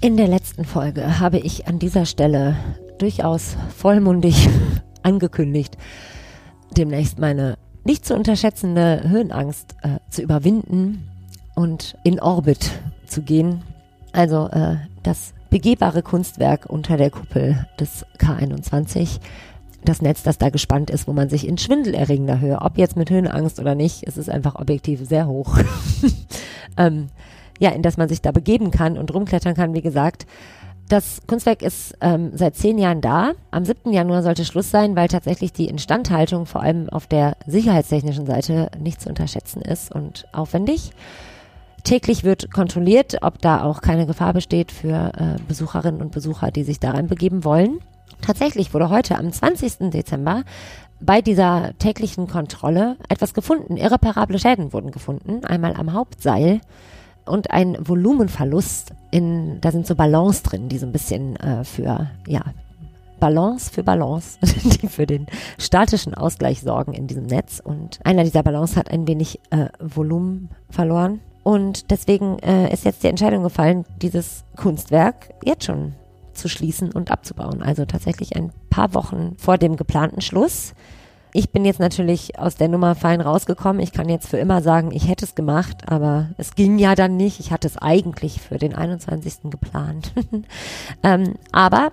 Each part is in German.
In der letzten Folge habe ich an dieser Stelle durchaus vollmundig angekündigt, demnächst meine nicht zu unterschätzende Höhenangst äh, zu überwinden und in Orbit zu gehen. Also äh, das begehbare Kunstwerk unter der Kuppel des K21. Das Netz, das da gespannt ist, wo man sich in schwindelerregender Höhe, ob jetzt mit Höhenangst oder nicht, es ist einfach objektiv sehr hoch. ähm, ja, in das man sich da begeben kann und rumklettern kann, wie gesagt. Das Kunstwerk ist ähm, seit zehn Jahren da. Am 7. Januar sollte Schluss sein, weil tatsächlich die Instandhaltung vor allem auf der sicherheitstechnischen Seite nicht zu unterschätzen ist und aufwendig. Täglich wird kontrolliert, ob da auch keine Gefahr besteht für äh, Besucherinnen und Besucher, die sich daran begeben wollen. Tatsächlich wurde heute am 20. Dezember bei dieser täglichen Kontrolle etwas gefunden. Irreparable Schäden wurden gefunden. Einmal am Hauptseil und ein Volumenverlust in, da sind so Ballons drin, die so ein bisschen äh, für, ja, Balance für Balance, die für den statischen Ausgleich sorgen in diesem Netz. Und einer dieser Ballons hat ein wenig äh, Volumen verloren. Und deswegen äh, ist jetzt die Entscheidung gefallen, dieses Kunstwerk jetzt schon zu schließen und abzubauen. Also tatsächlich ein paar Wochen vor dem geplanten Schluss. Ich bin jetzt natürlich aus der Nummer fein rausgekommen. Ich kann jetzt für immer sagen, ich hätte es gemacht, aber es ging ja dann nicht. Ich hatte es eigentlich für den 21. geplant. ähm, aber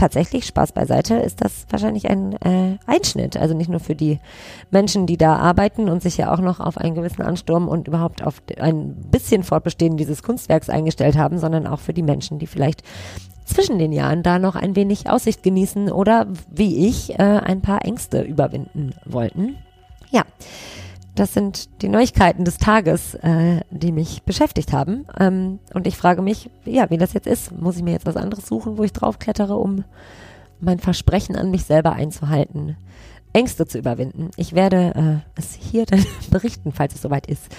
tatsächlich, Spaß beiseite, ist das wahrscheinlich ein äh, Einschnitt. Also nicht nur für die Menschen, die da arbeiten und sich ja auch noch auf einen gewissen Ansturm und überhaupt auf ein bisschen Fortbestehen dieses Kunstwerks eingestellt haben, sondern auch für die Menschen, die vielleicht zwischen den Jahren da noch ein wenig Aussicht genießen oder wie ich äh, ein paar Ängste überwinden wollten. Ja, das sind die Neuigkeiten des Tages, äh, die mich beschäftigt haben. Ähm, und ich frage mich, ja, wie das jetzt ist. Muss ich mir jetzt was anderes suchen, wo ich draufklettere, um mein Versprechen an mich selber einzuhalten, Ängste zu überwinden? Ich werde äh, es hier dann berichten, falls es soweit ist.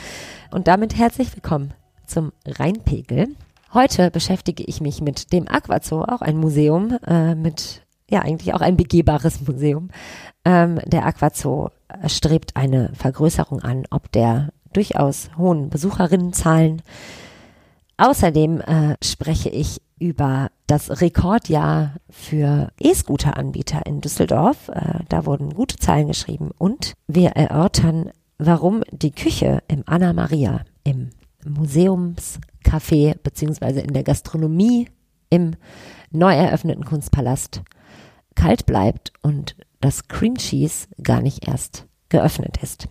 Und damit herzlich willkommen zum Rheinpegel. Heute beschäftige ich mich mit dem Aquazoo, auch ein Museum, äh, mit, ja, eigentlich auch ein begehbares Museum. Ähm, der Aquazoo strebt eine Vergrößerung an, ob der durchaus hohen Besucherinnenzahlen. Außerdem äh, spreche ich über das Rekordjahr für E-Scooter-Anbieter in Düsseldorf. Äh, da wurden gute Zahlen geschrieben und wir erörtern, warum die Küche im Anna Maria im Museumscafé beziehungsweise in der Gastronomie im neu eröffneten Kunstpalast kalt bleibt und das Cream Cheese gar nicht erst geöffnet ist.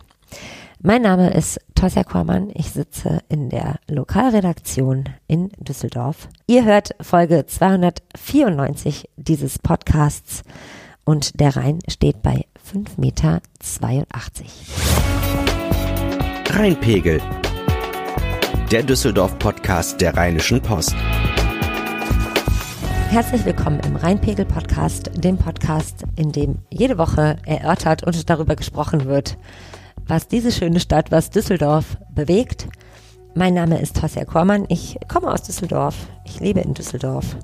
Mein Name ist Tosja Kormann. Ich sitze in der Lokalredaktion in Düsseldorf. Ihr hört Folge 294 dieses Podcasts und der Rhein steht bei 5,82 Meter. Rheinpegel der Düsseldorf-Podcast der Rheinischen Post. Herzlich willkommen im Rheinpegel-Podcast, dem Podcast, in dem jede Woche erörtert und darüber gesprochen wird, was diese schöne Stadt, was Düsseldorf bewegt. Mein Name ist Tosja Kormann, ich komme aus Düsseldorf, ich lebe in Düsseldorf.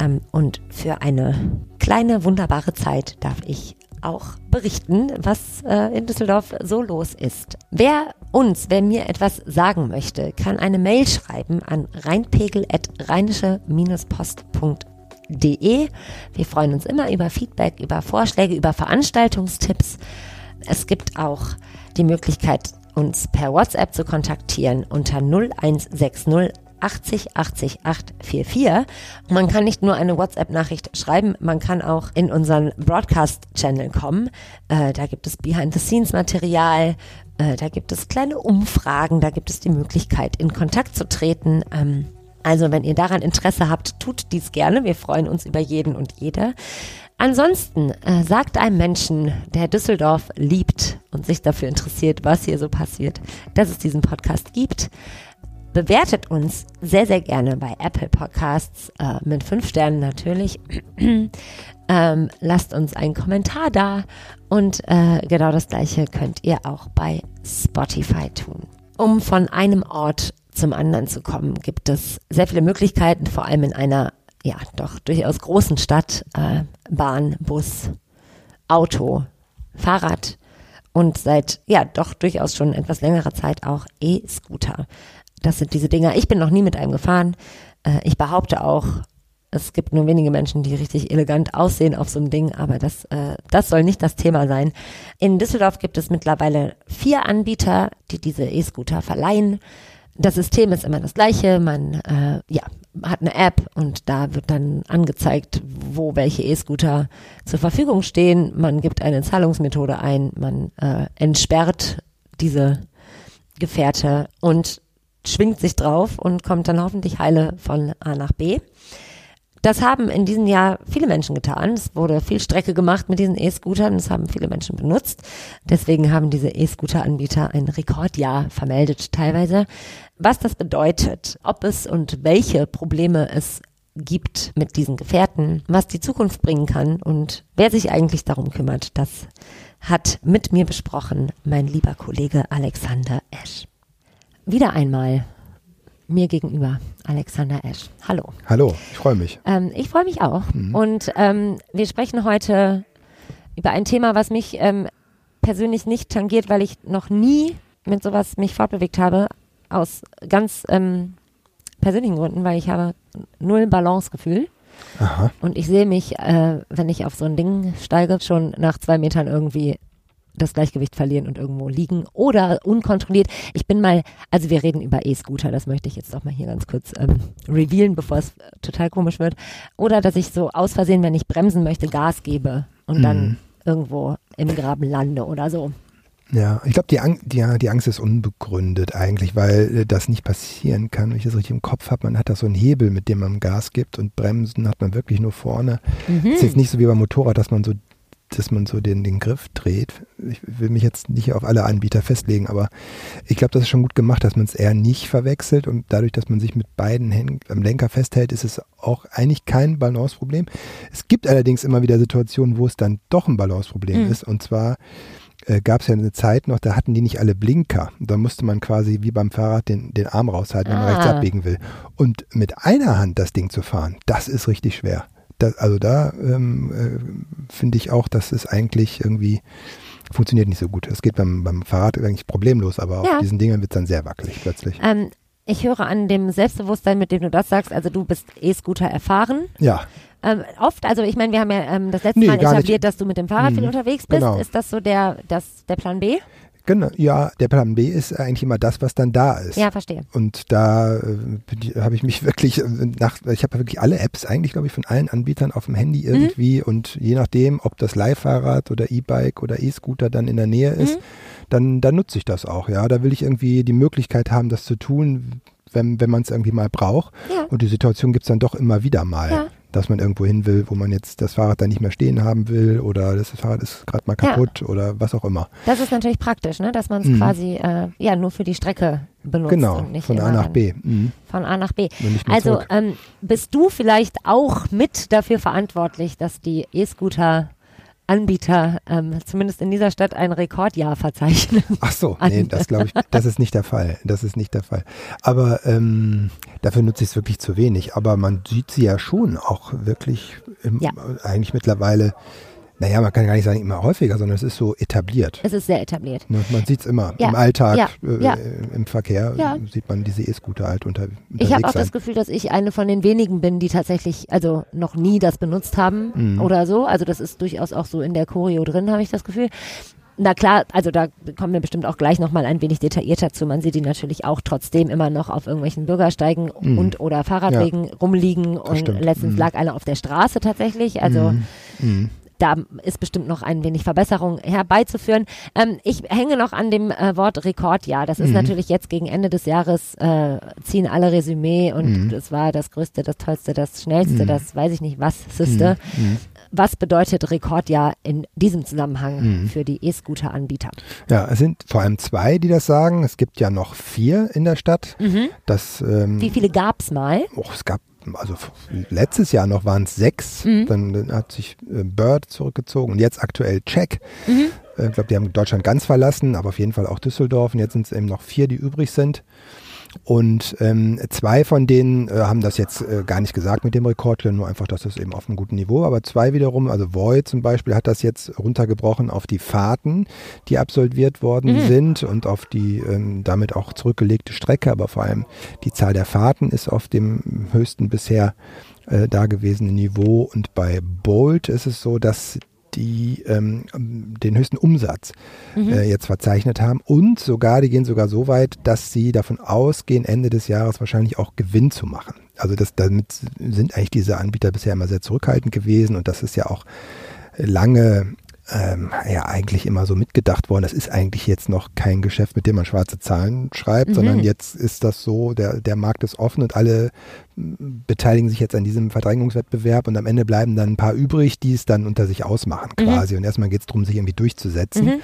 Ähm, und für eine kleine, wunderbare Zeit darf ich auch berichten, was äh, in Düsseldorf so los ist. Wer uns, wer mir etwas sagen möchte, kann eine Mail schreiben an rheinpegel.rheinische-post.de. Wir freuen uns immer über Feedback, über Vorschläge, über Veranstaltungstipps. Es gibt auch die Möglichkeit, uns per WhatsApp zu kontaktieren unter 0160 80 80 844. Man kann nicht nur eine WhatsApp-Nachricht schreiben, man kann auch in unseren Broadcast-Channel kommen. Äh, da gibt es Behind-the-Scenes-Material, äh, da gibt es kleine Umfragen, da gibt es die Möglichkeit, in Kontakt zu treten. Ähm, also wenn ihr daran Interesse habt, tut dies gerne. Wir freuen uns über jeden und jede. Ansonsten äh, sagt einem Menschen, der Düsseldorf liebt und sich dafür interessiert, was hier so passiert, dass es diesen Podcast gibt. Bewertet uns sehr, sehr gerne bei Apple Podcasts äh, mit fünf Sternen natürlich. ähm, lasst uns einen Kommentar da und äh, genau das gleiche könnt ihr auch bei Spotify tun. Um von einem Ort zum anderen zu kommen, gibt es sehr viele Möglichkeiten, vor allem in einer ja doch durchaus großen Stadt. Äh, Bahn, Bus, Auto, Fahrrad und seit ja doch durchaus schon etwas längerer Zeit auch E-Scooter. Das sind diese Dinger. Ich bin noch nie mit einem gefahren. Äh, ich behaupte auch, es gibt nur wenige Menschen, die richtig elegant aussehen auf so einem Ding, aber das, äh, das soll nicht das Thema sein. In Düsseldorf gibt es mittlerweile vier Anbieter, die diese E-Scooter verleihen. Das System ist immer das gleiche. Man äh, ja, hat eine App und da wird dann angezeigt, wo welche E-Scooter zur Verfügung stehen. Man gibt eine Zahlungsmethode ein, man äh, entsperrt diese Gefährte und schwingt sich drauf und kommt dann hoffentlich heile von A nach B. Das haben in diesem Jahr viele Menschen getan. Es wurde viel Strecke gemacht mit diesen E-Scootern. Das haben viele Menschen benutzt. Deswegen haben diese E-Scooter-Anbieter ein Rekordjahr vermeldet teilweise. Was das bedeutet, ob es und welche Probleme es gibt mit diesen Gefährten, was die Zukunft bringen kann und wer sich eigentlich darum kümmert, das hat mit mir besprochen mein lieber Kollege Alexander Esch. Wieder einmal mir gegenüber Alexander Esch. Hallo. Hallo, ich freue mich. Ähm, ich freue mich auch. Mhm. Und ähm, wir sprechen heute über ein Thema, was mich ähm, persönlich nicht tangiert, weil ich noch nie mit sowas mich fortbewegt habe, aus ganz ähm, persönlichen Gründen, weil ich habe null Balancegefühl. Aha. Und ich sehe mich, äh, wenn ich auf so ein Ding steige, schon nach zwei Metern irgendwie das Gleichgewicht verlieren und irgendwo liegen oder unkontrolliert. Ich bin mal, also wir reden über E-Scooter, das möchte ich jetzt doch mal hier ganz kurz ähm, revealen, bevor es total komisch wird. Oder dass ich so aus Versehen, wenn ich bremsen möchte, Gas gebe und mhm. dann irgendwo im Graben lande oder so. Ja, ich glaube, die, Ang die, die, Angst ist unbegründet eigentlich, weil äh, das nicht passieren kann. Wenn ich das richtig im Kopf habe, man hat da so einen Hebel, mit dem man Gas gibt und Bremsen hat man wirklich nur vorne. Mhm. Es ist jetzt nicht so wie beim Motorrad, dass man so dass man so den, den Griff dreht. Ich will mich jetzt nicht auf alle Anbieter festlegen, aber ich glaube, das ist schon gut gemacht, dass man es eher nicht verwechselt und dadurch, dass man sich mit beiden Händen am Lenker festhält, ist es auch eigentlich kein Balanceproblem. Es gibt allerdings immer wieder Situationen, wo es dann doch ein Balanceproblem mhm. ist und zwar äh, gab es ja eine Zeit noch, da hatten die nicht alle Blinker. Da musste man quasi wie beim Fahrrad den, den Arm raushalten, wenn man rechts ah. abbiegen will. Und mit einer Hand das Ding zu fahren, das ist richtig schwer da, also da ähm, äh, finde ich auch, dass es eigentlich irgendwie funktioniert nicht so gut. Es geht beim, beim Fahrrad eigentlich problemlos, aber ja. auf diesen Dingen wird es dann sehr wackelig plötzlich. Ähm, ich höre an dem Selbstbewusstsein, mit dem du das sagst, also du bist E-Scooter erfahren. Ja. Ähm, oft, also ich meine, wir haben ja ähm, das letzte nee, Mal etabliert, nicht. dass du mit dem Fahrrad viel mhm. unterwegs bist. Genau. Ist das so der, das, der Plan B? Genau, ja, der Plan B ist eigentlich immer das, was dann da ist. Ja, verstehe. Und da äh, habe ich mich wirklich äh, nach, ich habe wirklich alle Apps eigentlich, glaube ich, von allen Anbietern auf dem Handy mhm. irgendwie mhm. und je nachdem, ob das Leihfahrrad oder E-Bike oder E-Scooter dann in der Nähe ist, mhm. dann, dann nutze ich das auch, ja. Da will ich irgendwie die Möglichkeit haben, das zu tun, wenn, wenn man es irgendwie mal braucht. Ja. Und die Situation gibt es dann doch immer wieder mal. Ja dass man irgendwo hin will, wo man jetzt das Fahrrad dann nicht mehr stehen haben will oder das Fahrrad ist gerade mal kaputt ja. oder was auch immer. Das ist natürlich praktisch, ne? dass man es mhm. quasi äh, ja nur für die Strecke benutzt. Genau, von A nach B. Mhm. Von A nach B. Also ähm, bist du vielleicht auch mit dafür verantwortlich, dass die E-Scooter Anbieter ähm, zumindest in dieser Stadt ein Rekordjahr verzeichnen. Ach so, nee, das glaube ich, das ist nicht der Fall. Das ist nicht der Fall. Aber ähm, dafür nutze ich es wirklich zu wenig. Aber man sieht sie ja schon auch wirklich im, ja. eigentlich mittlerweile naja, man kann gar nicht sagen immer häufiger, sondern es ist so etabliert. Es ist sehr etabliert. Ne, man sieht es immer ja. im Alltag, ja. Äh, ja. im Verkehr sieht man diese E-Scooter halt unter, unterwegs Ich habe auch das Gefühl, dass ich eine von den wenigen bin, die tatsächlich also noch nie das benutzt haben mhm. oder so. Also das ist durchaus auch so in der Choreo drin, habe ich das Gefühl. Na klar, also da kommen wir bestimmt auch gleich nochmal ein wenig detaillierter zu. Man sieht die natürlich auch trotzdem immer noch auf irgendwelchen Bürgersteigen mm. und oder Fahrradwegen rumliegen. Und stimmt. letztens mm. lag einer auf der Straße tatsächlich. Also mm da ist bestimmt noch ein wenig Verbesserung herbeizuführen. Ähm, ich hänge noch an dem äh, Wort Rekordjahr. Das ist mhm. natürlich jetzt gegen Ende des Jahres, äh, ziehen alle Resümee und es mhm. war das Größte, das Tollste, das Schnellste, mhm. das weiß ich nicht was, Siste. Mhm. Mhm. Was bedeutet Rekordjahr in diesem Zusammenhang für die E-Scooter-Anbieter? Ja, es sind vor allem zwei, die das sagen. Es gibt ja noch vier in der Stadt. Das, ähm, Wie viele gab es mal? Oh, es gab also letztes Jahr noch waren es sechs, mhm. dann, dann, hat sich äh, Bird zurückgezogen und jetzt aktuell Check. Mhm. Äh, ich glaube, die haben Deutschland ganz verlassen, aber auf jeden Fall auch Düsseldorf und jetzt sind es eben noch vier, die übrig sind. Und ähm, zwei von denen äh, haben das jetzt äh, gar nicht gesagt mit dem Rekord, nur einfach, dass das eben auf einem guten Niveau. Aber zwei wiederum, also Void zum Beispiel, hat das jetzt runtergebrochen auf die Fahrten, die absolviert worden mhm. sind und auf die ähm, damit auch zurückgelegte Strecke. Aber vor allem die Zahl der Fahrten ist auf dem höchsten bisher äh, dagewesene Niveau. Und bei Bolt ist es so, dass die ähm, den höchsten Umsatz mhm. äh, jetzt verzeichnet haben und sogar, die gehen sogar so weit, dass sie davon ausgehen, Ende des Jahres wahrscheinlich auch Gewinn zu machen. Also das, damit sind eigentlich diese Anbieter bisher immer sehr zurückhaltend gewesen und das ist ja auch lange ähm, ja eigentlich immer so mitgedacht worden. Das ist eigentlich jetzt noch kein Geschäft, mit dem man schwarze Zahlen schreibt, mhm. sondern jetzt ist das so, der, der Markt ist offen und alle beteiligen sich jetzt an diesem Verdrängungswettbewerb und am Ende bleiben dann ein paar übrig, die es dann unter sich ausmachen mhm. quasi. Mhm. Und erstmal geht es darum, sich irgendwie durchzusetzen. Mhm.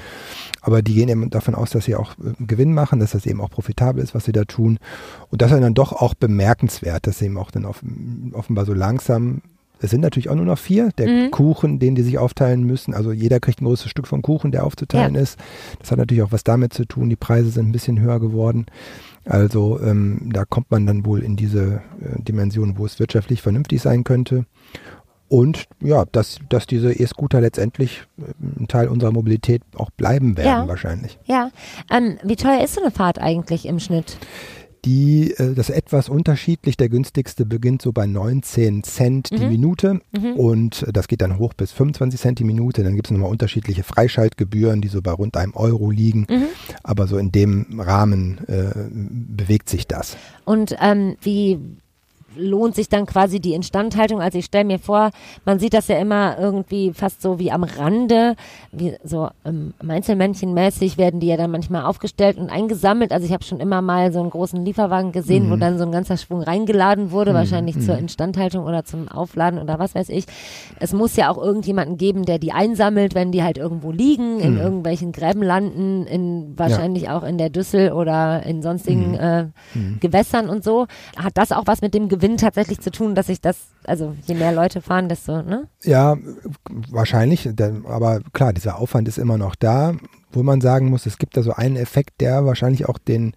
Aber die gehen eben davon aus, dass sie auch äh, Gewinn machen, dass das eben auch profitabel ist, was sie da tun. Und das ist dann doch auch bemerkenswert, dass sie eben auch dann offenbar so langsam es sind natürlich auch nur noch vier. Der mhm. Kuchen, den die sich aufteilen müssen. Also jeder kriegt ein großes Stück vom Kuchen, der aufzuteilen ja. ist. Das hat natürlich auch was damit zu tun. Die Preise sind ein bisschen höher geworden. Also ähm, da kommt man dann wohl in diese äh, Dimension, wo es wirtschaftlich vernünftig sein könnte. Und ja, dass, dass diese E-Scooter letztendlich äh, ein Teil unserer Mobilität auch bleiben werden ja. wahrscheinlich. Ja. Ähm, wie teuer ist so eine Fahrt eigentlich im Schnitt? Die, äh, das etwas unterschiedlich. Der günstigste beginnt so bei 19 Cent mhm. die Minute mhm. und das geht dann hoch bis 25 Cent die Minute. Dann gibt es nochmal unterschiedliche Freischaltgebühren, die so bei rund einem Euro liegen. Mhm. Aber so in dem Rahmen äh, bewegt sich das. Und ähm, wie lohnt sich dann quasi die Instandhaltung. Also ich stelle mir vor, man sieht das ja immer irgendwie fast so wie am Rande, wie so ähm, Einzelmännchenmäßig werden die ja dann manchmal aufgestellt und eingesammelt. Also ich habe schon immer mal so einen großen Lieferwagen gesehen, mhm. wo dann so ein ganzer Schwung reingeladen wurde, mhm. wahrscheinlich mhm. zur Instandhaltung oder zum Aufladen oder was weiß ich. Es muss ja auch irgendjemanden geben, der die einsammelt, wenn die halt irgendwo liegen, in mhm. irgendwelchen Gräben landen, in wahrscheinlich ja. auch in der Düssel oder in sonstigen mhm. äh, mhm. Gewässern und so. Hat das auch was mit dem Gewinn Gewinn tatsächlich zu tun, dass ich das, also je mehr Leute fahren, desto, ne? Ja, wahrscheinlich, aber klar, dieser Aufwand ist immer noch da, wo man sagen muss, es gibt da so einen Effekt, der wahrscheinlich auch den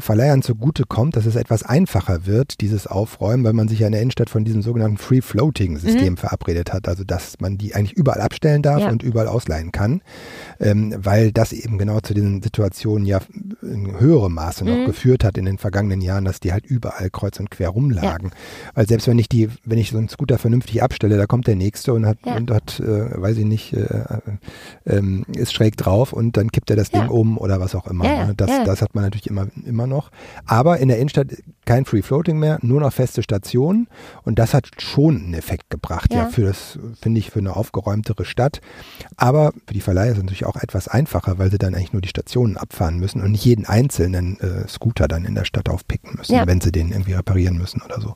Verleihern zugute kommt, dass es etwas einfacher wird, dieses Aufräumen, weil man sich ja in der Innenstadt von diesem sogenannten Free-Floating-System mhm. verabredet hat. Also dass man die eigentlich überall abstellen darf ja. und überall ausleihen kann, ähm, weil das eben genau zu diesen Situationen ja in höherem Maße noch mhm. geführt hat in den vergangenen Jahren, dass die halt überall kreuz und quer rumlagen. Ja. Weil selbst wenn ich die, wenn ich so einen Scooter vernünftig abstelle, da kommt der nächste und hat, ja. und hat, äh, weiß ich nicht, äh, äh, ist schräg drauf und dann kippt er das Ding um oder was auch immer. Ne? Das, das hat man natürlich immer, immer immer noch. Aber in der Innenstadt kein Free Floating mehr, nur noch feste Stationen. Und das hat schon einen Effekt gebracht, ja, ja für das, finde ich, für eine aufgeräumtere Stadt. Aber für die Verleiher ist es natürlich auch etwas einfacher, weil sie dann eigentlich nur die Stationen abfahren müssen und nicht jeden einzelnen äh, Scooter dann in der Stadt aufpicken müssen, ja. wenn sie den irgendwie reparieren müssen oder so.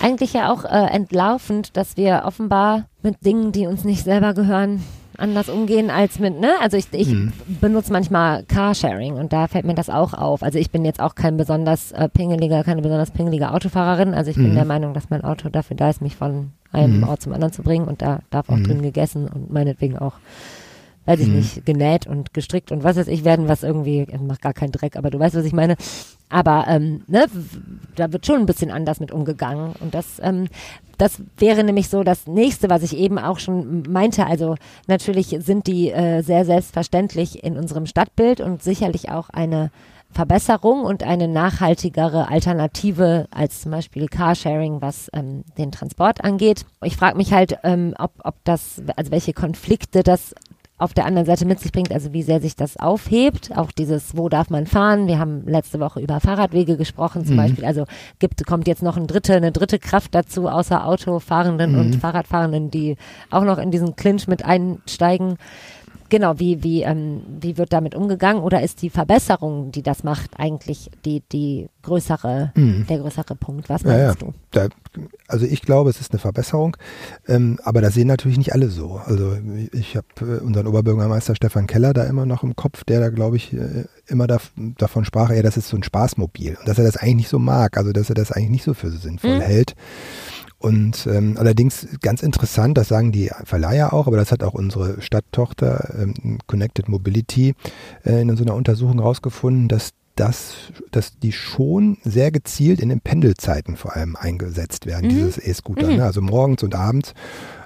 Eigentlich ja auch äh, entlaufend, dass wir offenbar mit Dingen, die uns nicht selber gehören, anders umgehen als mit, ne? Also ich, ich mhm. benutze manchmal Carsharing und da fällt mir das auch auf. Also ich bin jetzt auch kein besonders äh, pingeliger, keine besonders pingelige Autofahrerin. Also ich mhm. bin der Meinung, dass mein Auto dafür da ist, mich von einem mhm. Ort zum anderen zu bringen und da darf auch mhm. drin gegessen und meinetwegen auch weiß ich mhm. nicht, genäht und gestrickt und was weiß ich werden, was irgendwie, macht gar keinen Dreck, aber du weißt, was ich meine. Aber ähm, ne, da wird schon ein bisschen anders mit umgegangen. Und das, ähm, das wäre nämlich so das nächste, was ich eben auch schon meinte. Also natürlich sind die äh, sehr selbstverständlich in unserem Stadtbild und sicherlich auch eine Verbesserung und eine nachhaltigere Alternative als zum Beispiel Carsharing, was ähm, den Transport angeht. Ich frage mich halt, ähm, ob, ob das, also welche Konflikte das auf der anderen Seite mit sich bringt, also wie sehr sich das aufhebt, auch dieses, wo darf man fahren? Wir haben letzte Woche über Fahrradwege gesprochen zum mhm. Beispiel, also gibt, kommt jetzt noch ein dritte, eine dritte Kraft dazu, außer Autofahrenden mhm. und Fahrradfahrenden, die auch noch in diesen Clinch mit einsteigen. Genau, wie, wie, ähm, wie wird damit umgegangen? Oder ist die Verbesserung, die das macht, eigentlich die, die größere, mhm. der größere Punkt? Was meinst ja, ja. du? Da, also ich glaube, es ist eine Verbesserung, ähm, aber das sehen natürlich nicht alle so. Also ich habe äh, unseren Oberbürgermeister Stefan Keller da immer noch im Kopf, der da, glaube ich, äh, immer da, davon sprach, ja, das ist so ein Spaßmobil. Und dass er das eigentlich nicht so mag, also dass er das eigentlich nicht so für so sinnvoll mhm. hält. Und ähm, allerdings ganz interessant, das sagen die Verleiher auch, aber das hat auch unsere Stadttochter ähm, Connected Mobility äh, in so einer Untersuchung rausgefunden, dass dass, dass die schon sehr gezielt in den Pendelzeiten vor allem eingesetzt werden, mhm. dieses E-Scooter. Mhm. Ne? Also morgens und abends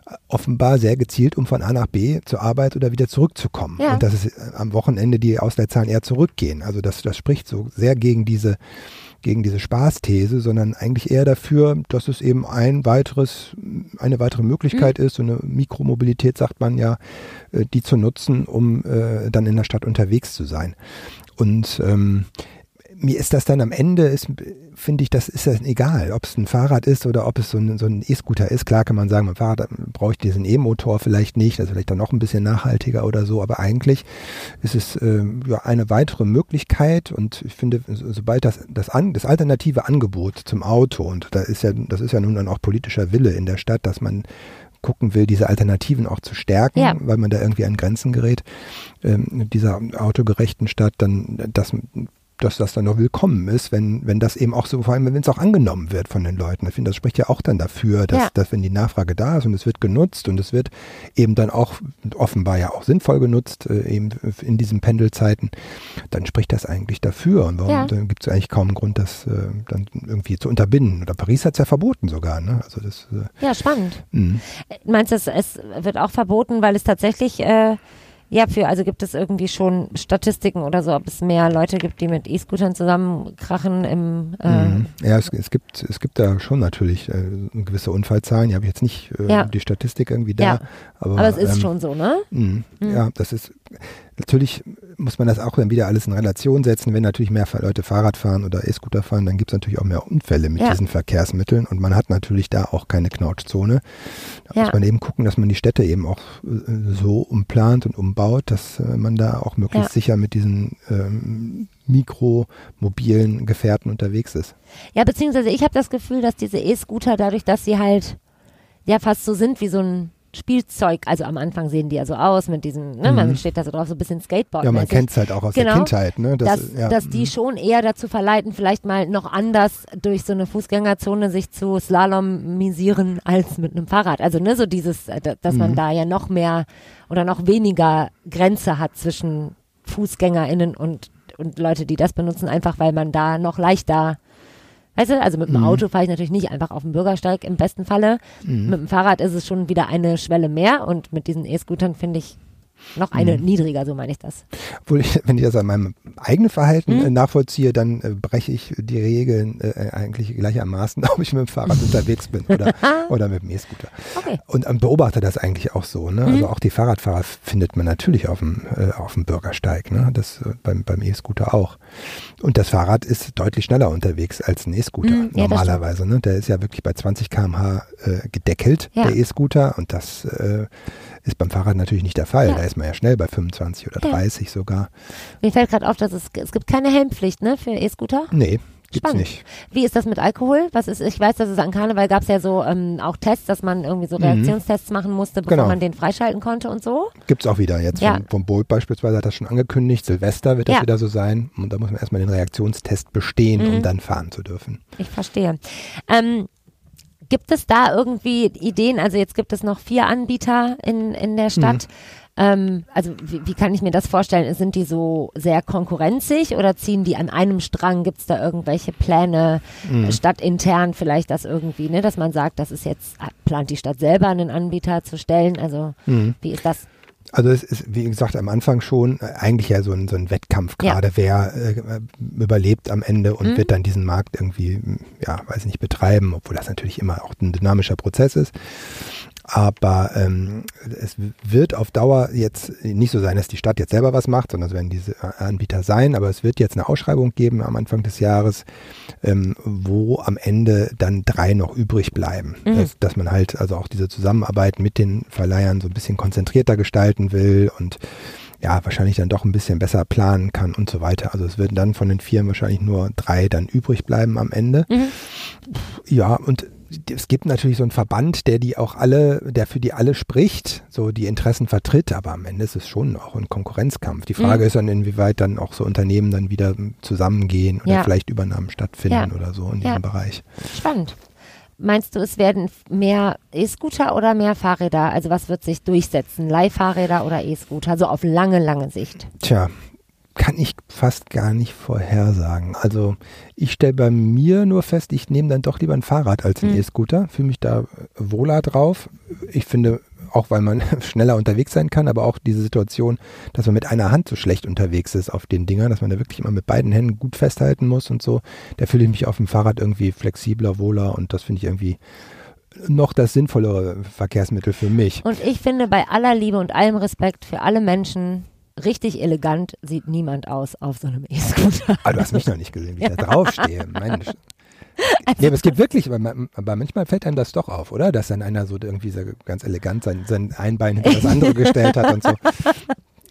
äh, offenbar sehr gezielt, um von A nach B zur Arbeit oder wieder zurückzukommen. Ja. Und dass es äh, am Wochenende die Ausleihzahlen eher zurückgehen. Also das, das spricht so sehr gegen diese gegen diese Spaßthese, sondern eigentlich eher dafür, dass es eben ein weiteres, eine weitere Möglichkeit mhm. ist, so eine Mikromobilität sagt man ja, äh, die zu nutzen, um äh, dann in der Stadt unterwegs zu sein. Und ähm, mir ist das dann am Ende, ist, finde ich, das ist das egal, ob es ein Fahrrad ist oder ob es so ein, so E-Scooter ist. Klar kann man sagen, beim Fahrrad brauche ich diesen E-Motor vielleicht nicht, also vielleicht dann noch ein bisschen nachhaltiger oder so, aber eigentlich ist es äh, ja eine weitere Möglichkeit und ich finde, sobald das, das, an, das alternative Angebot zum Auto und da ist ja, das ist ja nun dann auch politischer Wille in der Stadt, dass man gucken will, diese Alternativen auch zu stärken, ja. weil man da irgendwie an Grenzen gerät, ähm, dieser autogerechten Stadt, dann das dass das dann noch willkommen ist, wenn, wenn das eben auch so, vor allem wenn es auch angenommen wird von den Leuten. Ich finde, das spricht ja auch dann dafür, dass, ja. dass wenn die Nachfrage da ist und es wird genutzt und es wird eben dann auch offenbar ja auch sinnvoll genutzt, äh, eben in diesen Pendelzeiten, dann spricht das eigentlich dafür. Und warum, ja. dann gibt es eigentlich kaum einen Grund, das äh, dann irgendwie zu unterbinden. Oder Paris hat es ja verboten sogar. Ne? Also das, äh, ja, spannend. Mh. Meinst du, es wird auch verboten, weil es tatsächlich äh, ja, für, also gibt es irgendwie schon Statistiken oder so, ob es mehr Leute gibt, die mit E-Scootern zusammenkrachen im äh mhm. Ja, es, es, gibt, es gibt da schon natürlich äh, gewisse Unfallzahlen, die habe ich jetzt nicht äh, ja. die Statistik irgendwie da. Ja. Aber, aber es ist ähm, schon so, ne? Mh, mhm. Ja, das ist Natürlich muss man das auch dann wieder alles in Relation setzen. Wenn natürlich mehr Leute Fahrrad fahren oder E-Scooter fahren, dann gibt es natürlich auch mehr Unfälle mit ja. diesen Verkehrsmitteln und man hat natürlich da auch keine Knautschzone. Da ja. muss man eben gucken, dass man die Städte eben auch äh, so umplant und umbaut, dass äh, man da auch möglichst ja. sicher mit diesen ähm, mikromobilen Gefährten unterwegs ist. Ja, beziehungsweise ich habe das Gefühl, dass diese E-Scooter dadurch, dass sie halt ja fast so sind wie so ein Spielzeug, also am Anfang sehen die ja so aus mit diesem, ne, mhm. man steht da so drauf, so ein bisschen Skateboard. Ja, man kennt es halt auch aus genau, der Kindheit, ne? Das, dass, ja. dass die mhm. schon eher dazu verleiten, vielleicht mal noch anders durch so eine Fußgängerzone sich zu slalomisieren als mit einem Fahrrad. Also ne, so dieses, äh, dass man mhm. da ja noch mehr oder noch weniger Grenze hat zwischen FußgängerInnen und, und Leute, die das benutzen, einfach weil man da noch leichter Weißt du, also mit dem mhm. Auto fahre ich natürlich nicht einfach auf dem Bürgersteig im besten Falle. Mhm. Mit dem Fahrrad ist es schon wieder eine Schwelle mehr und mit diesen E-Scootern finde ich noch eine mhm. niedriger, so meine ich das. Obwohl ich, wenn ich das an meinem eigenen Verhalten mhm. äh, nachvollziehe, dann äh, breche ich die Regeln äh, eigentlich gleichermaßen, ob ich mit dem Fahrrad unterwegs bin oder, oder mit dem E-Scooter. Okay. Und ähm, beobachte das eigentlich auch so. Ne? Also mhm. Also auch die Fahrradfahrer findet man natürlich auf dem, äh, auf dem Bürgersteig, ne? das äh, beim, beim E-Scooter auch. Und das Fahrrad ist deutlich schneller unterwegs als ein E-Scooter mhm, ja, normalerweise. Ne? Der ist ja wirklich bei 20 km/h gedeckelt, ja. der E-Scooter. Und das ist beim Fahrrad natürlich nicht der Fall. Ja. Da ist man ja schnell bei 25 oder 30 ja. sogar. Mir fällt gerade auf, dass es, es gibt keine Helmpflicht ne, für E-Scooter. Nee. Gibt's Spannend. nicht. Wie ist das mit Alkohol? Was ist, ich weiß, dass es an Karneval gab es ja so ähm, auch Tests, dass man irgendwie so mhm. Reaktionstests mhm. machen musste, bevor genau. man den freischalten konnte und so. Gibt es auch wieder. Jetzt ja. vom, vom Bolt beispielsweise hat das schon angekündigt. Silvester wird das ja. wieder so sein. Und da muss man erstmal den Reaktionstest bestehen, mhm. um dann fahren zu dürfen. Ich verstehe. Ähm, Gibt es da irgendwie Ideen? Also jetzt gibt es noch vier Anbieter in, in der Stadt. Mhm. Ähm, also wie, wie, kann ich mir das vorstellen? Sind die so sehr konkurrenzig oder ziehen die an einem Strang? Gibt es da irgendwelche Pläne mhm. stadtintern vielleicht das irgendwie, ne, dass man sagt, das ist jetzt, plant die Stadt selber einen Anbieter zu stellen? Also mhm. wie ist das? Also es ist, wie gesagt, am Anfang schon äh, eigentlich ja so ein, so ein Wettkampf gerade, ja. wer äh, überlebt am Ende und mhm. wird dann diesen Markt irgendwie, ja, weiß nicht, betreiben, obwohl das natürlich immer auch ein dynamischer Prozess ist. Aber ähm, es wird auf Dauer jetzt nicht so sein, dass die Stadt jetzt selber was macht, sondern es werden diese Anbieter sein. Aber es wird jetzt eine Ausschreibung geben am Anfang des Jahres, ähm, wo am Ende dann drei noch übrig bleiben. Mhm. Dass, dass man halt also auch diese Zusammenarbeit mit den Verleihern so ein bisschen konzentrierter gestalten will und ja, wahrscheinlich dann doch ein bisschen besser planen kann und so weiter. Also es werden dann von den Firmen wahrscheinlich nur drei dann übrig bleiben am Ende. Mhm. Ja, und es gibt natürlich so einen Verband, der die auch alle, der für die alle spricht, so die Interessen vertritt, aber am Ende ist es schon auch ein Konkurrenzkampf. Die Frage mhm. ist dann, inwieweit dann auch so Unternehmen dann wieder zusammengehen oder ja. vielleicht Übernahmen stattfinden ja. oder so in ja. diesem Bereich. Spannend. Meinst du, es werden mehr E-Scooter oder mehr Fahrräder? Also was wird sich durchsetzen? Leihfahrräder oder E-Scooter? So auf lange, lange Sicht. Tja, kann ich fast gar nicht vorhersagen. Also ich stelle bei mir nur fest, ich nehme dann doch lieber ein Fahrrad als ein Mhm. E-Scooter, fühle mich da wohler drauf. Ich finde, auch weil man schneller unterwegs sein kann, aber auch diese Situation, dass man mit einer Hand so schlecht unterwegs ist auf den Dingern, dass man da wirklich immer mit beiden Händen gut festhalten muss und so, da fühle ich mich auf dem Fahrrad irgendwie flexibler, wohler und das finde ich irgendwie noch das sinnvollere Verkehrsmittel für mich. Und ich finde, bei aller Liebe und allem Respekt für alle Menschen, richtig elegant sieht niemand aus auf so einem E-Scooter. Ah, du hast mich noch nicht gesehen, wie ich da draufstehe. Mensch. Nee, aber es gibt wirklich, aber man- aber manchmal fällt einem das doch auf, oder? Dass dann einer so irgendwie so ganz elegant sein, sein ein Bein hinter das andere gestellt hat und so.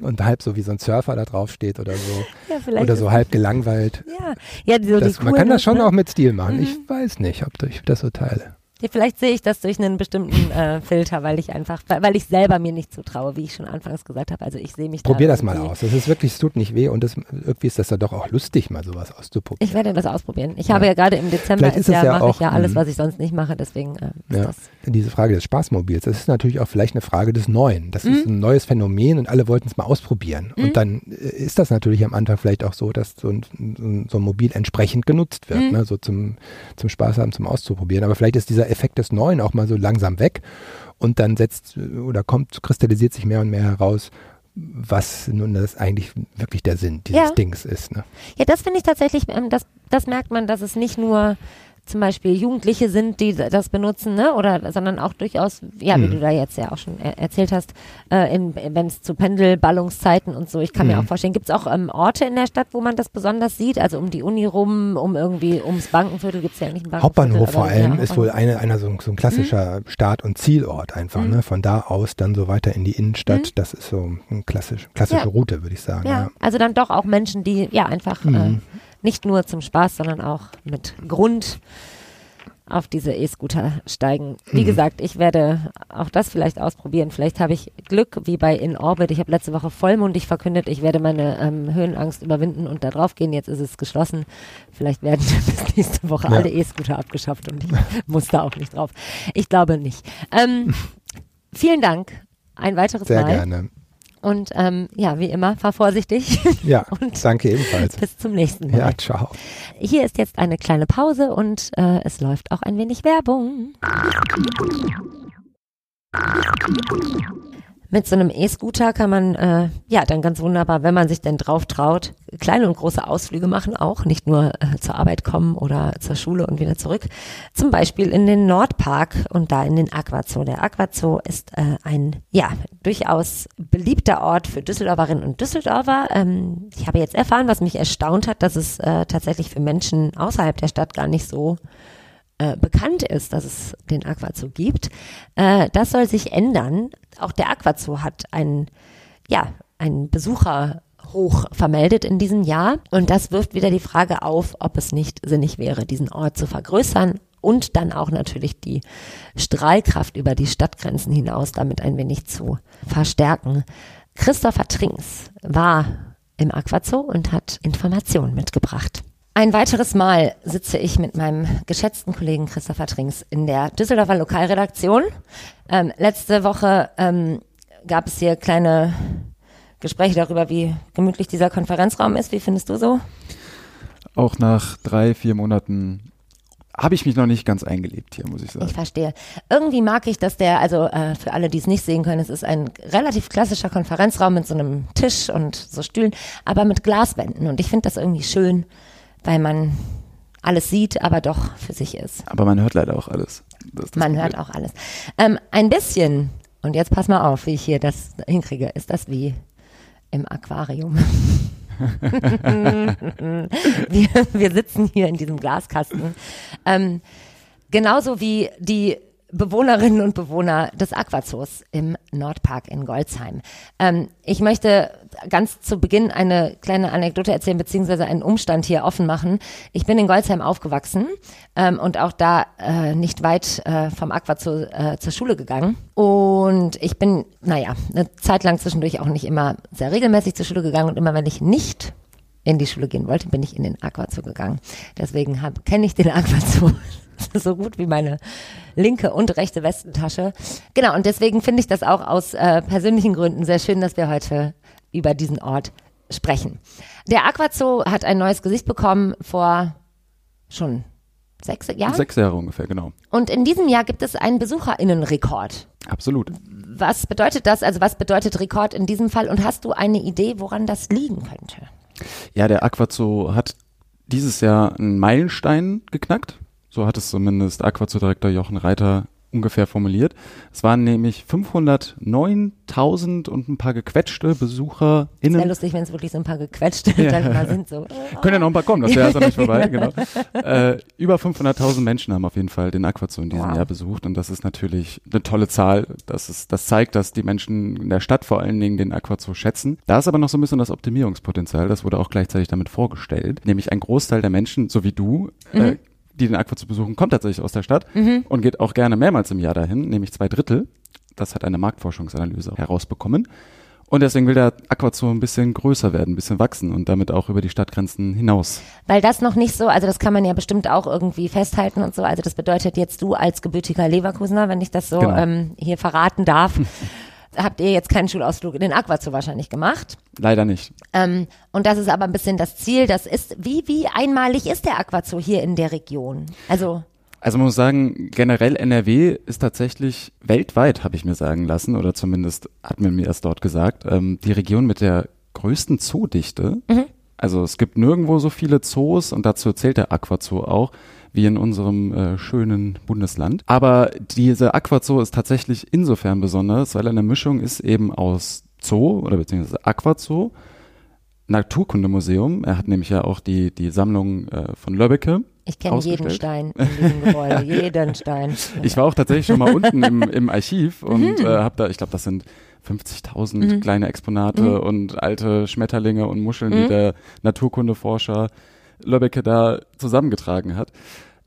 Und halb so wie so ein Surfer da drauf steht oder so. Ja, vielleicht Oder so halb gelangweilt. Ja, ja so Das, man kann das schon ne? auch mit Stil machen. Mhm. Ich weiß nicht, ob ich das so teile. Vielleicht sehe ich das durch einen bestimmten äh, Filter, weil ich einfach, weil, ich selber mir nicht zutraue, wie ich schon anfangs gesagt habe. Also ich sehe mich Probier da das mal aus. Das ist wirklich, es tut nicht weh und das, irgendwie ist das ja doch auch lustig, mal sowas auszuprobieren. Ich werde das ausprobieren. Ich Ja. habe ja gerade im Dezember Vielleicht ist ist ja, ja mache ich ja alles, mhm. was ich sonst nicht mache. Deswegen äh, ist Ja. das. diese Frage des Spaßmobils, das ist natürlich auch vielleicht eine Frage des Neuen. Das Mhm. ist ein neues Phänomen und alle wollten es mal ausprobieren. Mhm. Und dann äh, ist das natürlich am Anfang vielleicht auch so, dass so ein, so ein, so ein Mobil entsprechend genutzt wird, Mhm. ne? so zum, zum Spaß haben, zum Auszuprobieren. Aber vielleicht ist dieser Effekt des Neuen auch mal so langsam weg und dann setzt oder kommt, kristallisiert sich mehr und mehr heraus, was nun das eigentlich wirklich der Sinn dieses Ja. Dings ist. Ne? Ja, das finde ich tatsächlich, ähm, das, das merkt man, dass es nicht nur zum Beispiel Jugendliche sind, die das benutzen, ne? Oder sondern auch durchaus, ja, wie Mhm. du da jetzt ja auch schon er erzählt hast, äh, wenn es zu Pendelballungszeiten und so, ich kann mir Mhm. auch vorstellen, gibt es auch ähm, Orte in der Stadt, wo man das besonders sieht? Also um die Uni rum, um irgendwie ums Bankenviertel gibt es ja nicht ein Bankenviertel. Hauptbahnhof vor allem ja, ist wohl eine, einer so, ein- so ein klassischer Start- und Zielort einfach. Mhm. Ne? Von da aus dann so weiter in die Innenstadt. Mhm. Das ist so eine klassisch, klassische Ja. Route, würde ich sagen. Ja, Ja. also dann doch auch Menschen, die ja einfach äh, Mhm. Nicht nur zum Spaß, sondern auch mit Grund auf diese E-Scooter steigen. Wie Mhm. gesagt, ich werde auch das vielleicht ausprobieren. Vielleicht habe ich Glück, wie bei In Orbit. Ich habe letzte Woche vollmundig verkündet, ich werde meine ähm, Höhenangst überwinden und da drauf gehen. Jetzt ist es geschlossen. Vielleicht werden bis nächste Woche Ja. alle E-Scooter abgeschafft und ich muss da auch nicht drauf. Ich glaube nicht. Ähm, vielen Dank. Ein weiteres Sehr Mal. gerne. Und ähm, ja, wie immer, fahr vorsichtig. Ja, Und- danke ebenfalls. Bis zum nächsten Mal. Ja, ciao. Hier ist jetzt eine kleine Pause und äh, es läuft auch ein wenig Werbung. Mit so einem E-Scooter kann man äh, ja dann ganz wunderbar, wenn man sich denn drauf traut, kleine und große Ausflüge machen auch, nicht nur äh, zur Arbeit kommen oder zur Schule und wieder zurück. Zum Beispiel in den Nordpark und da in den Aquazoo. Der Aquazoo ist äh, ein ja durchaus beliebter Ort für Düsseldorferinnen und Düsseldorfer. Ähm, ich habe jetzt erfahren, was mich erstaunt hat, dass es äh, tatsächlich für Menschen außerhalb der Stadt gar nicht so äh, bekannt ist, dass es den Aquazoo gibt. Äh, das soll sich ändern. Auch der Aquazoo hat einen, ja, einen Besucher hoch vermeldet in diesem Jahr. Und das wirft wieder die Frage auf, ob es nicht sinnig wäre, diesen Ort zu vergrößern und dann auch natürlich die Strahlkraft über die Stadtgrenzen hinaus damit ein wenig zu verstärken. Christopher Trinks war im Aquazoo und hat Informationen mitgebracht. Ein weiteres Mal sitze ich mit meinem geschätzten Kollegen Christopher Trinks in der Düsseldorfer Lokalredaktion. Ähm, letzte Woche ähm, gab es hier kleine Gespräche darüber, wie gemütlich dieser Konferenzraum ist. Wie findest du so? Auch nach drei, vier Monaten habe ich mich noch nicht ganz eingelebt hier, muss ich Ich sagen. verstehe. Irgendwie mag ich, dass der, also äh, für alle, die es nicht sehen können, es ist ein relativ klassischer Konferenzraum mit so einem Tisch und so Stühlen, aber mit Glaswänden. Und ich finde das irgendwie schön, weil man alles sieht, aber doch für sich ist. Aber man hört leider auch alles. Das das Man Problem. hört auch alles. Ähm, ein bisschen, und jetzt pass mal auf, wie ich hier das hinkriege, ist das wie im Aquarium. wir, wir sitzen hier in diesem Glaskasten. Ähm, genauso wie die Bewohnerinnen und Bewohner des Aquazoos im Nordpark in Goldsheim. Ähm, ich möchte ganz zu Beginn eine kleine Anekdote erzählen, beziehungsweise einen Umstand hier offen machen. Ich bin in Goldsheim aufgewachsen ähm, und auch da äh, nicht weit äh, vom Aquazoo äh, zur Schule gegangen. Und ich bin, naja, eine Zeit lang zwischendurch auch nicht immer sehr regelmäßig zur Schule gegangen und immer wenn ich nicht in die Schule gehen wollte, bin ich in den Aquazoo gegangen. Deswegen kenne ich den Aquazoo so gut wie meine linke und rechte Westentasche. Genau, und deswegen finde ich das auch aus äh, persönlichen Gründen sehr schön, dass wir heute über diesen Ort sprechen. Der Aquazoo hat ein neues Gesicht bekommen vor schon sechs Jahren. Sechs Jahre ungefähr, genau. Und in diesem Jahr gibt es einen Besucherinnenrekord. Absolut. Was bedeutet das? Also was bedeutet Rekord in diesem Fall? Und hast du eine Idee, woran das liegen könnte? Ja, der Aquazoo hat dieses Jahr einen Meilenstein geknackt. So hat es zumindest Aquazoo-Direktor Jochen Reiter ungefähr formuliert. Es waren nämlich 509.000 und ein paar gequetschte BesucherInnen. Sehr lustig, wenn es wirklich so ein paar gequetschte ja. sind. So. Können ja noch ein paar kommen, das wäre also nicht vorbei. genau. Äh, über 500.000 Menschen haben auf jeden Fall den Aquazoo in diesem wow. Jahr besucht und das ist natürlich eine tolle Zahl. Das, ist, das zeigt, dass die Menschen in der Stadt vor allen Dingen den Aquazoo schätzen. Da ist aber noch so ein bisschen das Optimierungspotenzial, das wurde auch gleichzeitig damit vorgestellt. Nämlich ein Großteil der Menschen, so wie du, äh, mhm. äh, die den Aqua zu besuchen, kommt tatsächlich aus der Stadt mhm. und geht auch gerne mehrmals im Jahr dahin, nämlich zwei Drittel. Das hat eine Marktforschungsanalyse herausbekommen. Und deswegen will der Aquazoo ein bisschen größer werden, ein bisschen wachsen und damit auch über die Stadtgrenzen hinaus. Weil das noch nicht so, also das kann man ja bestimmt auch irgendwie festhalten und so. Also das bedeutet jetzt du als gebürtiger Leverkusener, wenn ich das so genau. ähm, hier verraten darf, habt ihr jetzt keinen Schulausflug in den Aquazoo wahrscheinlich gemacht. Leider nicht. Ähm, und das ist aber ein bisschen das Ziel. Das ist, wie, wie einmalig ist der Aquazoo hier in der Region? Also. Also man muss sagen, generell NRW ist tatsächlich weltweit, habe ich mir sagen lassen, oder zumindest hat man mir das dort gesagt, ähm, die Region mit der größten Zoodichte. Mhm. Also es gibt nirgendwo so viele Zoos und dazu zählt der Aquazoo auch wie in unserem äh, schönen Bundesland. Aber diese Aquazoo ist tatsächlich insofern besonders, weil er eine Mischung ist eben aus Zoo oder beziehungsweise Aquazoo, Naturkundemuseum. Er hat nämlich ja auch die, die Sammlung äh, von Löbbecke. Ich kenne jeden Stein in diesem Gebäude, jeden Stein. Ich war auch tatsächlich schon mal unten im, im Archiv und mhm. äh, habe da, ich glaube, das sind 50.000 mhm. kleine Exponate mhm. und alte Schmetterlinge und Muscheln, die der Naturkundeforscher Löbbecke da zusammengetragen hat.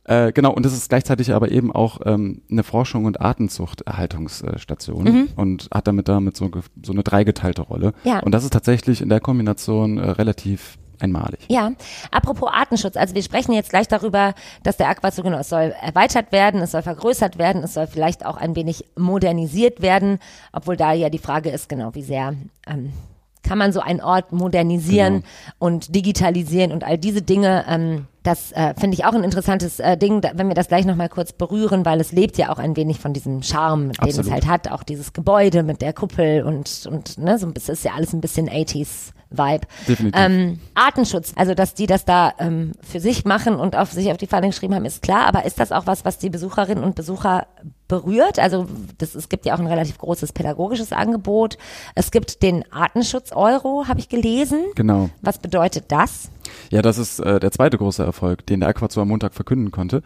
Äh, genau, und das ist gleichzeitig aber eben auch ähm, eine Forschung und Artenzuchterhaltungsstation mhm. und hat damit damit so, so eine dreigeteilte Rolle. Ja. Und das ist tatsächlich in der Kombination äh, relativ einmalig. Ja, apropos Artenschutz, also wir sprechen jetzt gleich darüber, dass der Aquazoo, genau, es soll erweitert werden, es soll vergrößert werden, es soll vielleicht auch ein wenig modernisiert werden, obwohl da ja die Frage ist, genau, wie sehr ähm, kann man so einen Ort modernisieren genau. und digitalisieren und all diese Dinge. Ähm, das äh, finde ich auch ein interessantes äh, Ding, da, wenn wir das gleich nochmal kurz berühren, weil es lebt ja auch ein wenig von diesem Charme, den Absolut. es halt hat. Auch dieses Gebäude mit der Kuppel und, und ne, so es ist ja alles ein bisschen 80s Vibe. Definitiv. Ähm, Artenschutz, also dass die das da ähm, für sich machen und auf sich auf die Fahne geschrieben haben, ist klar, aber ist das auch was, was die Besucherinnen und Besucher berührt? Also das, es gibt ja auch ein relativ großes pädagogisches Angebot. Es gibt den Artenschutz-Euro, habe ich gelesen. Genau. Was bedeutet das? Ja, das ist äh, der zweite große Erfolg, den der Aquazoo am Montag verkünden konnte.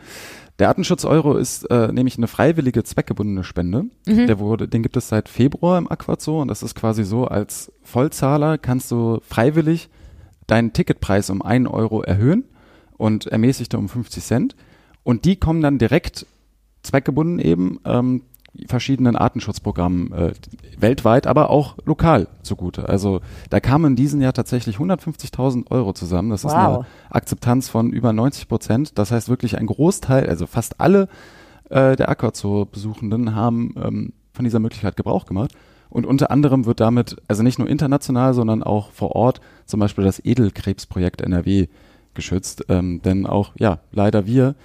Der Artenschutz-Euro ist äh, nämlich eine freiwillige, zweckgebundene Spende. Mhm. Der wurde, den gibt es seit Februar im Aquazoo und das ist quasi so, als Vollzahler kannst du freiwillig deinen Ticketpreis um einen Euro erhöhen und ermäßigte um 50 Cent. Und die kommen dann direkt zweckgebunden eben ähm, verschiedenen Artenschutzprogrammen äh, weltweit, aber auch lokal zugute. Also da kamen in diesem Jahr tatsächlich 150.000 Euro zusammen. Das wow. ist eine Akzeptanz von über 90 Prozent. Das heißt wirklich ein Großteil, also fast alle äh, der Aquazoo-Besuchenden haben ähm, von dieser Möglichkeit Gebrauch gemacht. Und unter anderem wird damit, also nicht nur international, sondern auch vor Ort, zum Beispiel das Edelkrebsprojekt NRW geschützt. Ähm, denn auch, ja, leider wir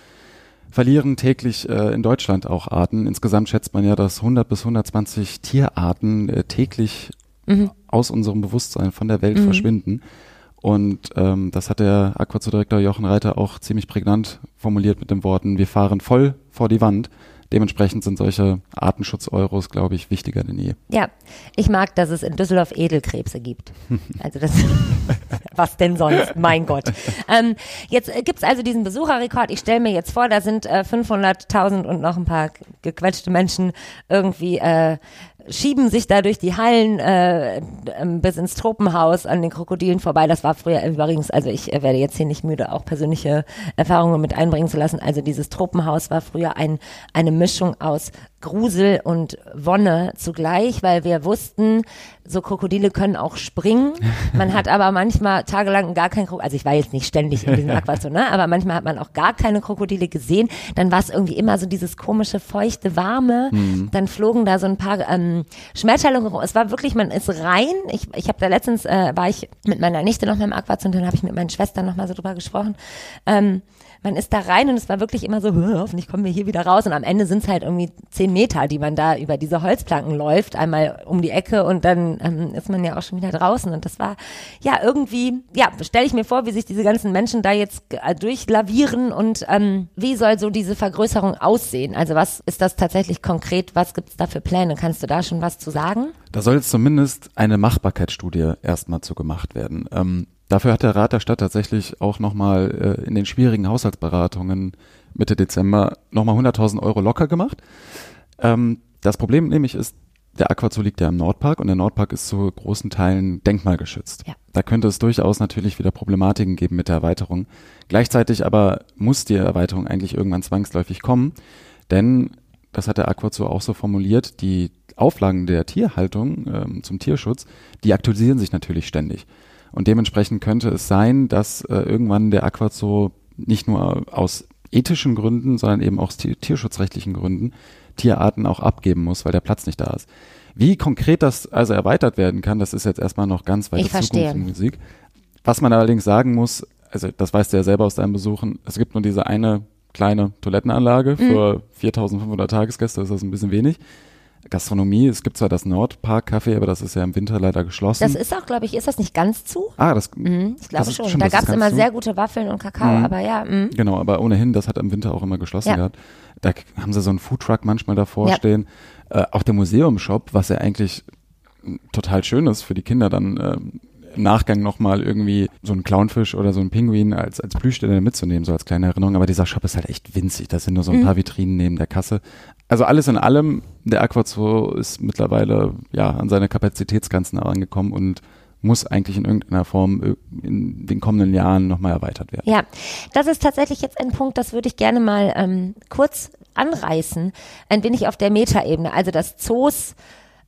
verlieren täglich äh, in Deutschland auch Arten. Insgesamt schätzt man ja, dass 100 bis 120 Tierarten äh, täglich mhm. aus unserem Bewusstsein von der Welt mhm. verschwinden. Und ähm, das hat der Aquazoo-Direktor Jochen Reiter auch ziemlich prägnant formuliert mit den Worten, wir fahren voll vor die Wand. Dementsprechend sind solche Artenschutz-Euros, glaube ich, wichtiger denn je. Ja, ich mag, dass es in Düsseldorf Edelkrebse gibt. Also das, was denn sonst? Mein Gott. Ähm, jetzt gibt's also diesen Besucherrekord. Ich stelle mir jetzt vor, da sind äh, 500.000 und noch ein paar gequetschte Menschen irgendwie äh, schieben sich da durch die Hallen äh, ähm, bis ins Tropenhaus an den Krokodilen vorbei. Das war früher übrigens, also ich äh, werde jetzt hier nicht müde, auch persönliche Erfahrungen mit einbringen zu lassen. Also dieses Tropenhaus war früher ein, eine Mischung aus Grusel und Wonne zugleich, weil wir wussten, so Krokodile können auch springen. Man hat aber manchmal tagelang gar kein Krokodil, also ich war jetzt nicht ständig in diesem Aquarium, ne? aber manchmal hat man auch gar keine Krokodile gesehen. Dann war es irgendwie immer so dieses komische, feuchte, warme. Mhm. Dann flogen da so ein paar ähm, Schmetterlinge rum. Es war wirklich, man ist rein. Ich, ich habe da letztens, äh, war ich mit meiner Nichte noch mal im Aquarium und dann habe ich mit meinen Schwestern noch mal so drüber gesprochen. Ähm, man ist da rein und es war wirklich immer so, hoffentlich kommen wir hier wieder raus. Und am Ende sind es halt irgendwie zehn Meter, die man da über diese Holzplanken läuft, einmal um die Ecke und dann ähm, ist man ja auch schon wieder draußen. Und das war ja irgendwie, ja, stelle ich mir vor, wie sich diese ganzen Menschen da jetzt äh, durchlavieren und ähm, wie soll so diese Vergrößerung aussehen? Also was ist das tatsächlich konkret? Was gibt es da für Pläne? Kannst du da schon was zu sagen? Da soll jetzt zumindest eine Machbarkeitsstudie erstmal zu gemacht werden. Ähm, Dafür hat der Rat der Stadt tatsächlich auch nochmal äh, in den schwierigen Haushaltsberatungen Mitte Dezember nochmal 100.000 Euro locker gemacht. Ähm, das Problem nämlich ist, der Aquazoo liegt ja im Nordpark und der Nordpark ist zu großen Teilen denkmalgeschützt. Ja. Da könnte es durchaus natürlich wieder Problematiken geben mit der Erweiterung. Gleichzeitig aber muss die Erweiterung eigentlich irgendwann zwangsläufig kommen, denn das hat der Aquazoo auch so formuliert, die Auflagen der Tierhaltung ähm, zum Tierschutz, die aktualisieren sich natürlich ständig. Und dementsprechend könnte es sein, dass äh, irgendwann der Aquazoo nicht nur aus ethischen Gründen, sondern eben auch aus tierschutzrechtlichen Gründen Tierarten auch abgeben muss, weil der Platz nicht da ist. Wie konkret das also erweitert werden kann, das ist jetzt erstmal noch ganz weit Zukunftsmusik. Was man allerdings sagen muss, also das weißt du ja selber aus deinen Besuchen, es gibt nur diese eine kleine Toilettenanlage mhm. für 4500 Tagesgäste, ist das ein bisschen wenig. Gastronomie, es gibt zwar das Nordpark Café, aber das ist ja im Winter leider geschlossen. Das ist auch, glaube ich, ist das nicht ganz zu? Ah, das mhm, Ich glaube schon. Stimmt, da gab es immer zu. sehr gute Waffeln und Kakao, mhm. aber ja. Mh. Genau, aber ohnehin, das hat im Winter auch immer geschlossen ja. gehabt. Da haben sie so einen Foodtruck manchmal davor ja. stehen. Äh, auch der Museumshop, was ja eigentlich total schön ist für die Kinder dann äh, im Nachgang nochmal irgendwie so einen Clownfisch oder so einen Pinguin als, als Plüschstelle mitzunehmen, so als kleine Erinnerung. Aber dieser Shop ist halt echt winzig. Das sind nur so ein mhm. paar Vitrinen neben der Kasse. Also alles in allem, der Aquazoo ist mittlerweile ja an seine Kapazitätsgrenzen angekommen und muss eigentlich in irgendeiner Form in den kommenden Jahren nochmal erweitert werden. Ja, das ist tatsächlich jetzt ein Punkt, das würde ich gerne mal ähm, kurz anreißen, ein wenig auf der Metaebene. Also dass Zoos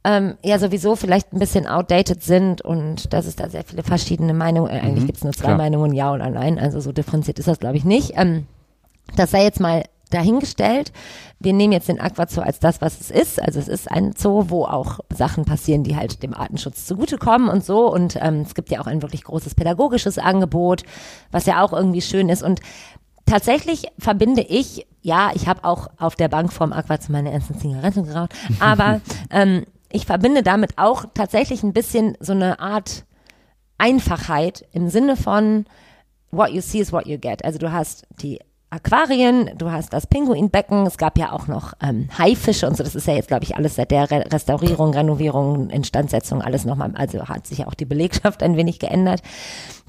ähm, ja sowieso vielleicht ein bisschen outdated sind und dass es da sehr viele verschiedene Meinungen, äh, eigentlich mhm, gibt es nur zwei klar. Meinungen, ja oder nein, also so differenziert ist das glaube ich nicht. Ähm, das sei jetzt mal dahingestellt. Wir nehmen jetzt den Aquazoo als das, was es ist. Also es ist ein Zoo, wo auch Sachen passieren, die halt dem Artenschutz zugutekommen und so. Und ähm, es gibt ja auch ein wirklich großes pädagogisches Angebot, was ja auch irgendwie schön ist. Und tatsächlich verbinde ich, ja, ich habe auch auf der Bank vom Aquazoo meine ersten Zigaretten geraucht, aber ähm, ich verbinde damit auch tatsächlich ein bisschen so eine Art Einfachheit im Sinne von what you see is what you get. Also du hast die Aquarien, du hast das Pinguinbecken, es gab ja auch noch ähm, Haifische und so, das ist ja jetzt, glaube ich, alles seit der Re Restaurierung, Renovierung, Instandsetzung, alles nochmal, also hat sich ja auch die Belegschaft ein wenig geändert.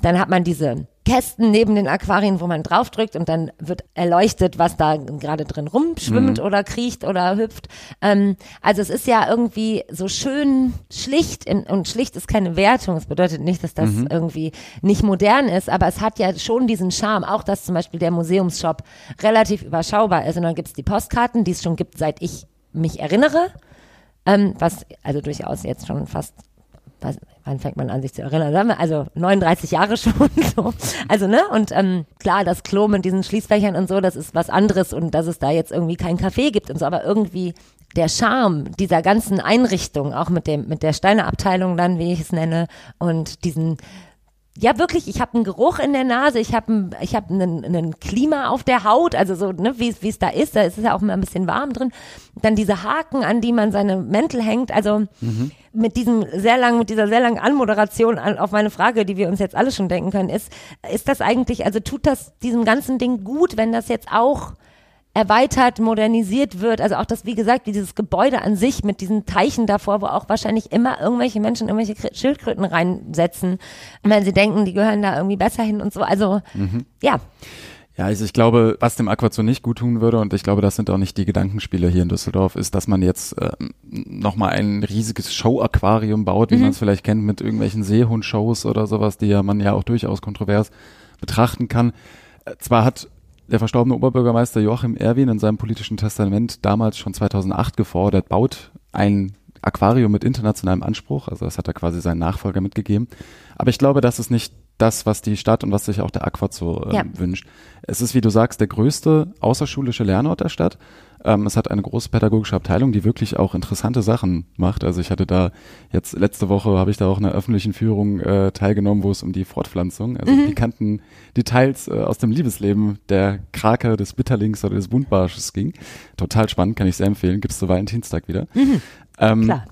Dann hat man diese Kästen neben den Aquarien, wo man draufdrückt und dann wird erleuchtet, was da gerade drin rumschwimmt mhm. oder kriecht oder hüpft. Ähm, also es ist ja irgendwie so schön schlicht in, und schlicht ist keine Wertung. Es bedeutet nicht, dass das mhm. irgendwie nicht modern ist, aber es hat ja schon diesen Charme, auch dass zum Beispiel der Museumsshop relativ überschaubar ist. Und dann gibt's die Postkarten, die es schon gibt, seit ich mich erinnere. Ähm, was also durchaus jetzt schon fast wann fängt man an, sich zu erinnern? Also 39 Jahre schon. So. Also, ne? Und ähm, klar, das Klo mit diesen Schließfächern und so, das ist was anderes und dass es da jetzt irgendwie kein Café gibt und so, aber irgendwie der Charme dieser ganzen Einrichtung, auch mit dem, mit der Steineabteilung dann, wie ich es nenne, und diesen ja, wirklich, ich habe einen Geruch in der Nase, ich habe ein, ich hab einen, einen Klima auf der Haut, also so, ne, wie es da ist, da ist es ja auch immer ein bisschen warm drin. Dann diese Haken, an die man seine Mäntel hängt, also mhm. Mit diesem sehr langen, mit dieser sehr langen Anmoderation an, auf meine Frage, die wir uns jetzt alle schon denken können, ist, ist das eigentlich, also tut das diesem ganzen Ding gut, wenn das jetzt auch erweitert, modernisiert wird. Also auch das, wie gesagt, dieses Gebäude an sich mit diesen Teichen davor, wo auch wahrscheinlich immer irgendwelche Menschen irgendwelche Schildkröten reinsetzen, weil sie denken, die gehören da irgendwie besser hin und so. Also mhm. ja. Ja, also ich glaube, was dem Aquazoo nicht gut tun würde, und ich glaube, das sind auch nicht die Gedankenspiele hier in Düsseldorf, ist, dass man jetzt äh, nochmal ein riesiges Show-Aquarium baut, wie mhm. man es vielleicht kennt mit irgendwelchen Seehund-Shows oder sowas, die ja man ja auch durchaus kontrovers betrachten kann. Äh, zwar hat der verstorbene Oberbürgermeister Joachim Erwin in seinem politischen Testament damals schon 2008 gefordert, baut ein Aquarium mit internationalem Anspruch. Also das hat er quasi seinen Nachfolger mitgegeben. Aber ich glaube, das ist nicht das, was die Stadt und was sich auch der Aquazoo äh, ja. wünscht. Es ist, wie du sagst, der größte außerschulische Lernort der Stadt. Ähm, es hat eine große pädagogische Abteilung, die wirklich auch interessante Sachen macht. Also ich hatte da jetzt letzte Woche habe ich da auch in einer öffentlichen Führung äh, teilgenommen, wo es um die Fortpflanzung, also mhm. pikanten Details äh, aus dem Liebesleben der Krake, des Bitterlings oder des Buntbarsches ging. Total spannend, kann ich sehr empfehlen. Gibt's zu Valentinstag wieder. Mhm. Ähm, Klar.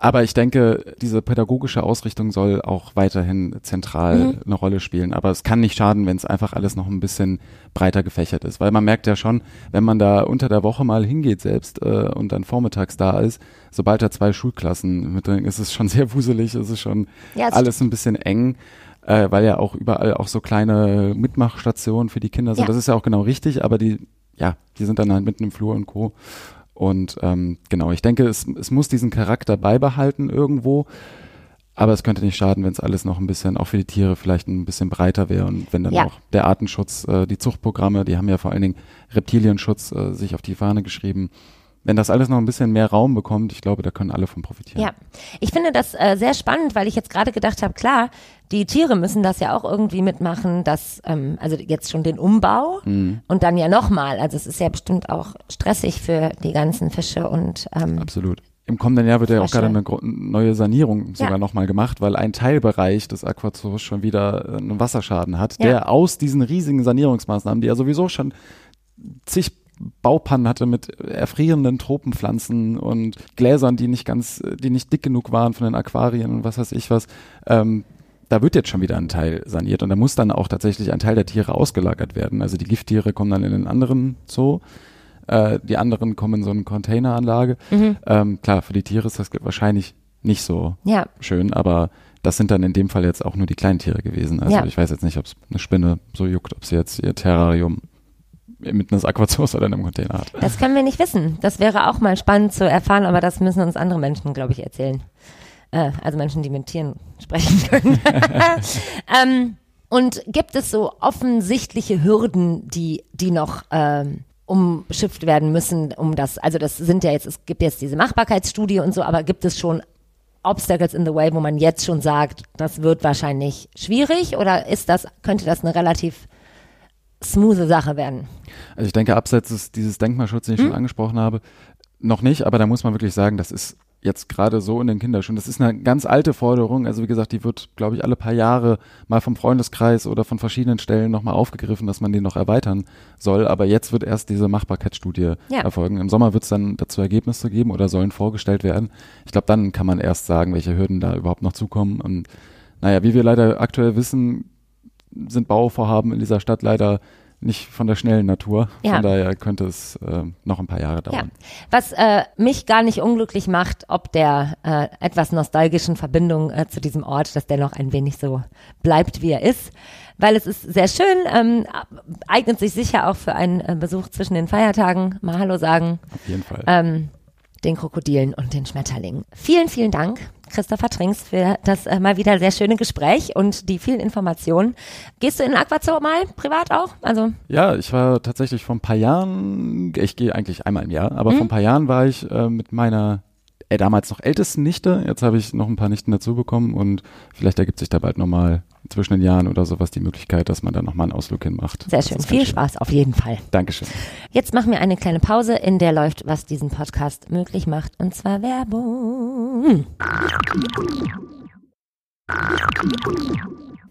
Aber ich denke, diese pädagogische Ausrichtung soll auch weiterhin zentral mhm. eine Rolle spielen. Aber es kann nicht schaden, wenn es einfach alles noch ein bisschen breiter gefächert ist. Weil man merkt ja schon, wenn man da unter der Woche mal hingeht selbst äh, und dann vormittags da ist, sobald da zwei Schulklassen mit drin ist es schon sehr wuselig, ist es schon ja, alles ein bisschen eng. Äh, weil ja auch überall auch so kleine Mitmachstationen für die Kinder sind. Ja. Das ist ja auch genau richtig, aber die, ja, die sind dann halt mitten im Flur und Co. Und ähm, genau, ich denke, es, es muss diesen Charakter beibehalten irgendwo. Aber es könnte nicht schaden, wenn es alles noch ein bisschen, auch für die Tiere vielleicht ein bisschen breiter wäre und wenn dann ja. auch der Artenschutz, äh, die Zuchtprogramme, die haben ja vor allen Dingen Reptilienschutz äh, sich auf die Fahne geschrieben, wenn das alles noch ein bisschen mehr Raum bekommt, ich glaube, da können alle von profitieren. Ja, ich finde das äh, sehr spannend, weil ich jetzt gerade gedacht habe, klar, die Tiere müssen das ja auch irgendwie mitmachen, dass, ähm, also jetzt schon den Umbau mhm. und dann ja nochmal. Also es ist ja bestimmt auch stressig für die ganzen Fische und ähm, Absolut. Im kommenden Jahr wird ja auch gerade eine neue Sanierung sogar ja. nochmal gemacht, weil ein Teilbereich des Aquazoos schon wieder äh, einen Wasserschaden hat, ja. der aus diesen riesigen Sanierungsmaßnahmen, die ja sowieso schon zig Baupannen hatte mit erfrierenden Tropenpflanzen und Gläsern, die nicht ganz, die nicht dick genug waren von den Aquarien und was weiß ich was. Ähm, da wird jetzt schon wieder ein Teil saniert und da muss dann auch tatsächlich ein Teil der Tiere ausgelagert werden. Also die Gifttiere kommen dann in den anderen Zoo, äh, die anderen kommen in so eine Containeranlage. Mhm. Ähm, klar, für die Tiere ist das wahrscheinlich nicht so ja. schön, aber das sind dann in dem Fall jetzt auch nur die kleinen Tiere gewesen. Also ja. ich weiß jetzt nicht, ob es eine Spinne so juckt, ob sie jetzt ihr Terrarium mitten ins Aquazoos oder in einem Container hat. Das können wir nicht wissen. Das wäre auch mal spannend zu erfahren, aber das müssen uns andere Menschen, glaube ich, erzählen. Äh, also Menschen, die mit Tieren sprechen können. ähm, und gibt es so offensichtliche Hürden, die, die noch ähm, umschifft werden müssen, um das, also das sind ja jetzt, es gibt jetzt diese Machbarkeitsstudie und so, aber gibt es schon Obstacles in the way, wo man jetzt schon sagt, das wird wahrscheinlich schwierig oder ist das, könnte das eine relativ smooth Sache werden. Also ich denke, abseits des, dieses Denkmalschutz, den ich hm? schon angesprochen habe, noch nicht, aber da muss man wirklich sagen, das ist jetzt gerade so in den Kinderschuhen. Das ist eine ganz alte Forderung. Also wie gesagt, die wird, glaube ich, alle paar Jahre mal vom Freundeskreis oder von verschiedenen Stellen nochmal aufgegriffen, dass man den noch erweitern soll. Aber jetzt wird erst diese Machbarkeitsstudie ja. erfolgen. Im Sommer wird es dann dazu Ergebnisse geben oder sollen vorgestellt werden. Ich glaube, dann kann man erst sagen, welche Hürden da überhaupt noch zukommen. Und naja, wie wir leider aktuell wissen, sind Bauvorhaben in dieser Stadt leider nicht von der schnellen Natur. Ja. Von daher könnte es äh, noch ein paar Jahre dauern. Ja. Was äh, mich gar nicht unglücklich macht, ob der äh, etwas nostalgischen Verbindung äh, zu diesem Ort, dass der noch ein wenig so bleibt, wie er ist. Weil es ist sehr schön, ähm, eignet sich sicher auch für einen äh, Besuch zwischen den Feiertagen. Mal Hallo sagen. Auf jeden Fall. Ähm, den Krokodilen und den Schmetterlingen. Vielen, vielen Dank, Christopher Trinks, für das äh, mal wieder sehr schöne Gespräch und die vielen Informationen. Gehst du in Aquazoo mal privat auch? Also ja, ich war tatsächlich vor ein paar Jahren, ich gehe eigentlich einmal im Jahr, aber mhm. vor ein paar Jahren war ich äh, mit meiner damals noch ältesten Nichte. Jetzt habe ich noch ein paar Nichten dazu bekommen und vielleicht ergibt sich da bald nochmal zwischen den Jahren oder sowas die Möglichkeit, dass man da nochmal einen Ausflug hin macht. Sehr schön. Viel schön. Spaß auf jeden Fall. Dankeschön. Jetzt machen wir eine kleine Pause, in der läuft, was diesen Podcast möglich macht, und zwar Werbung.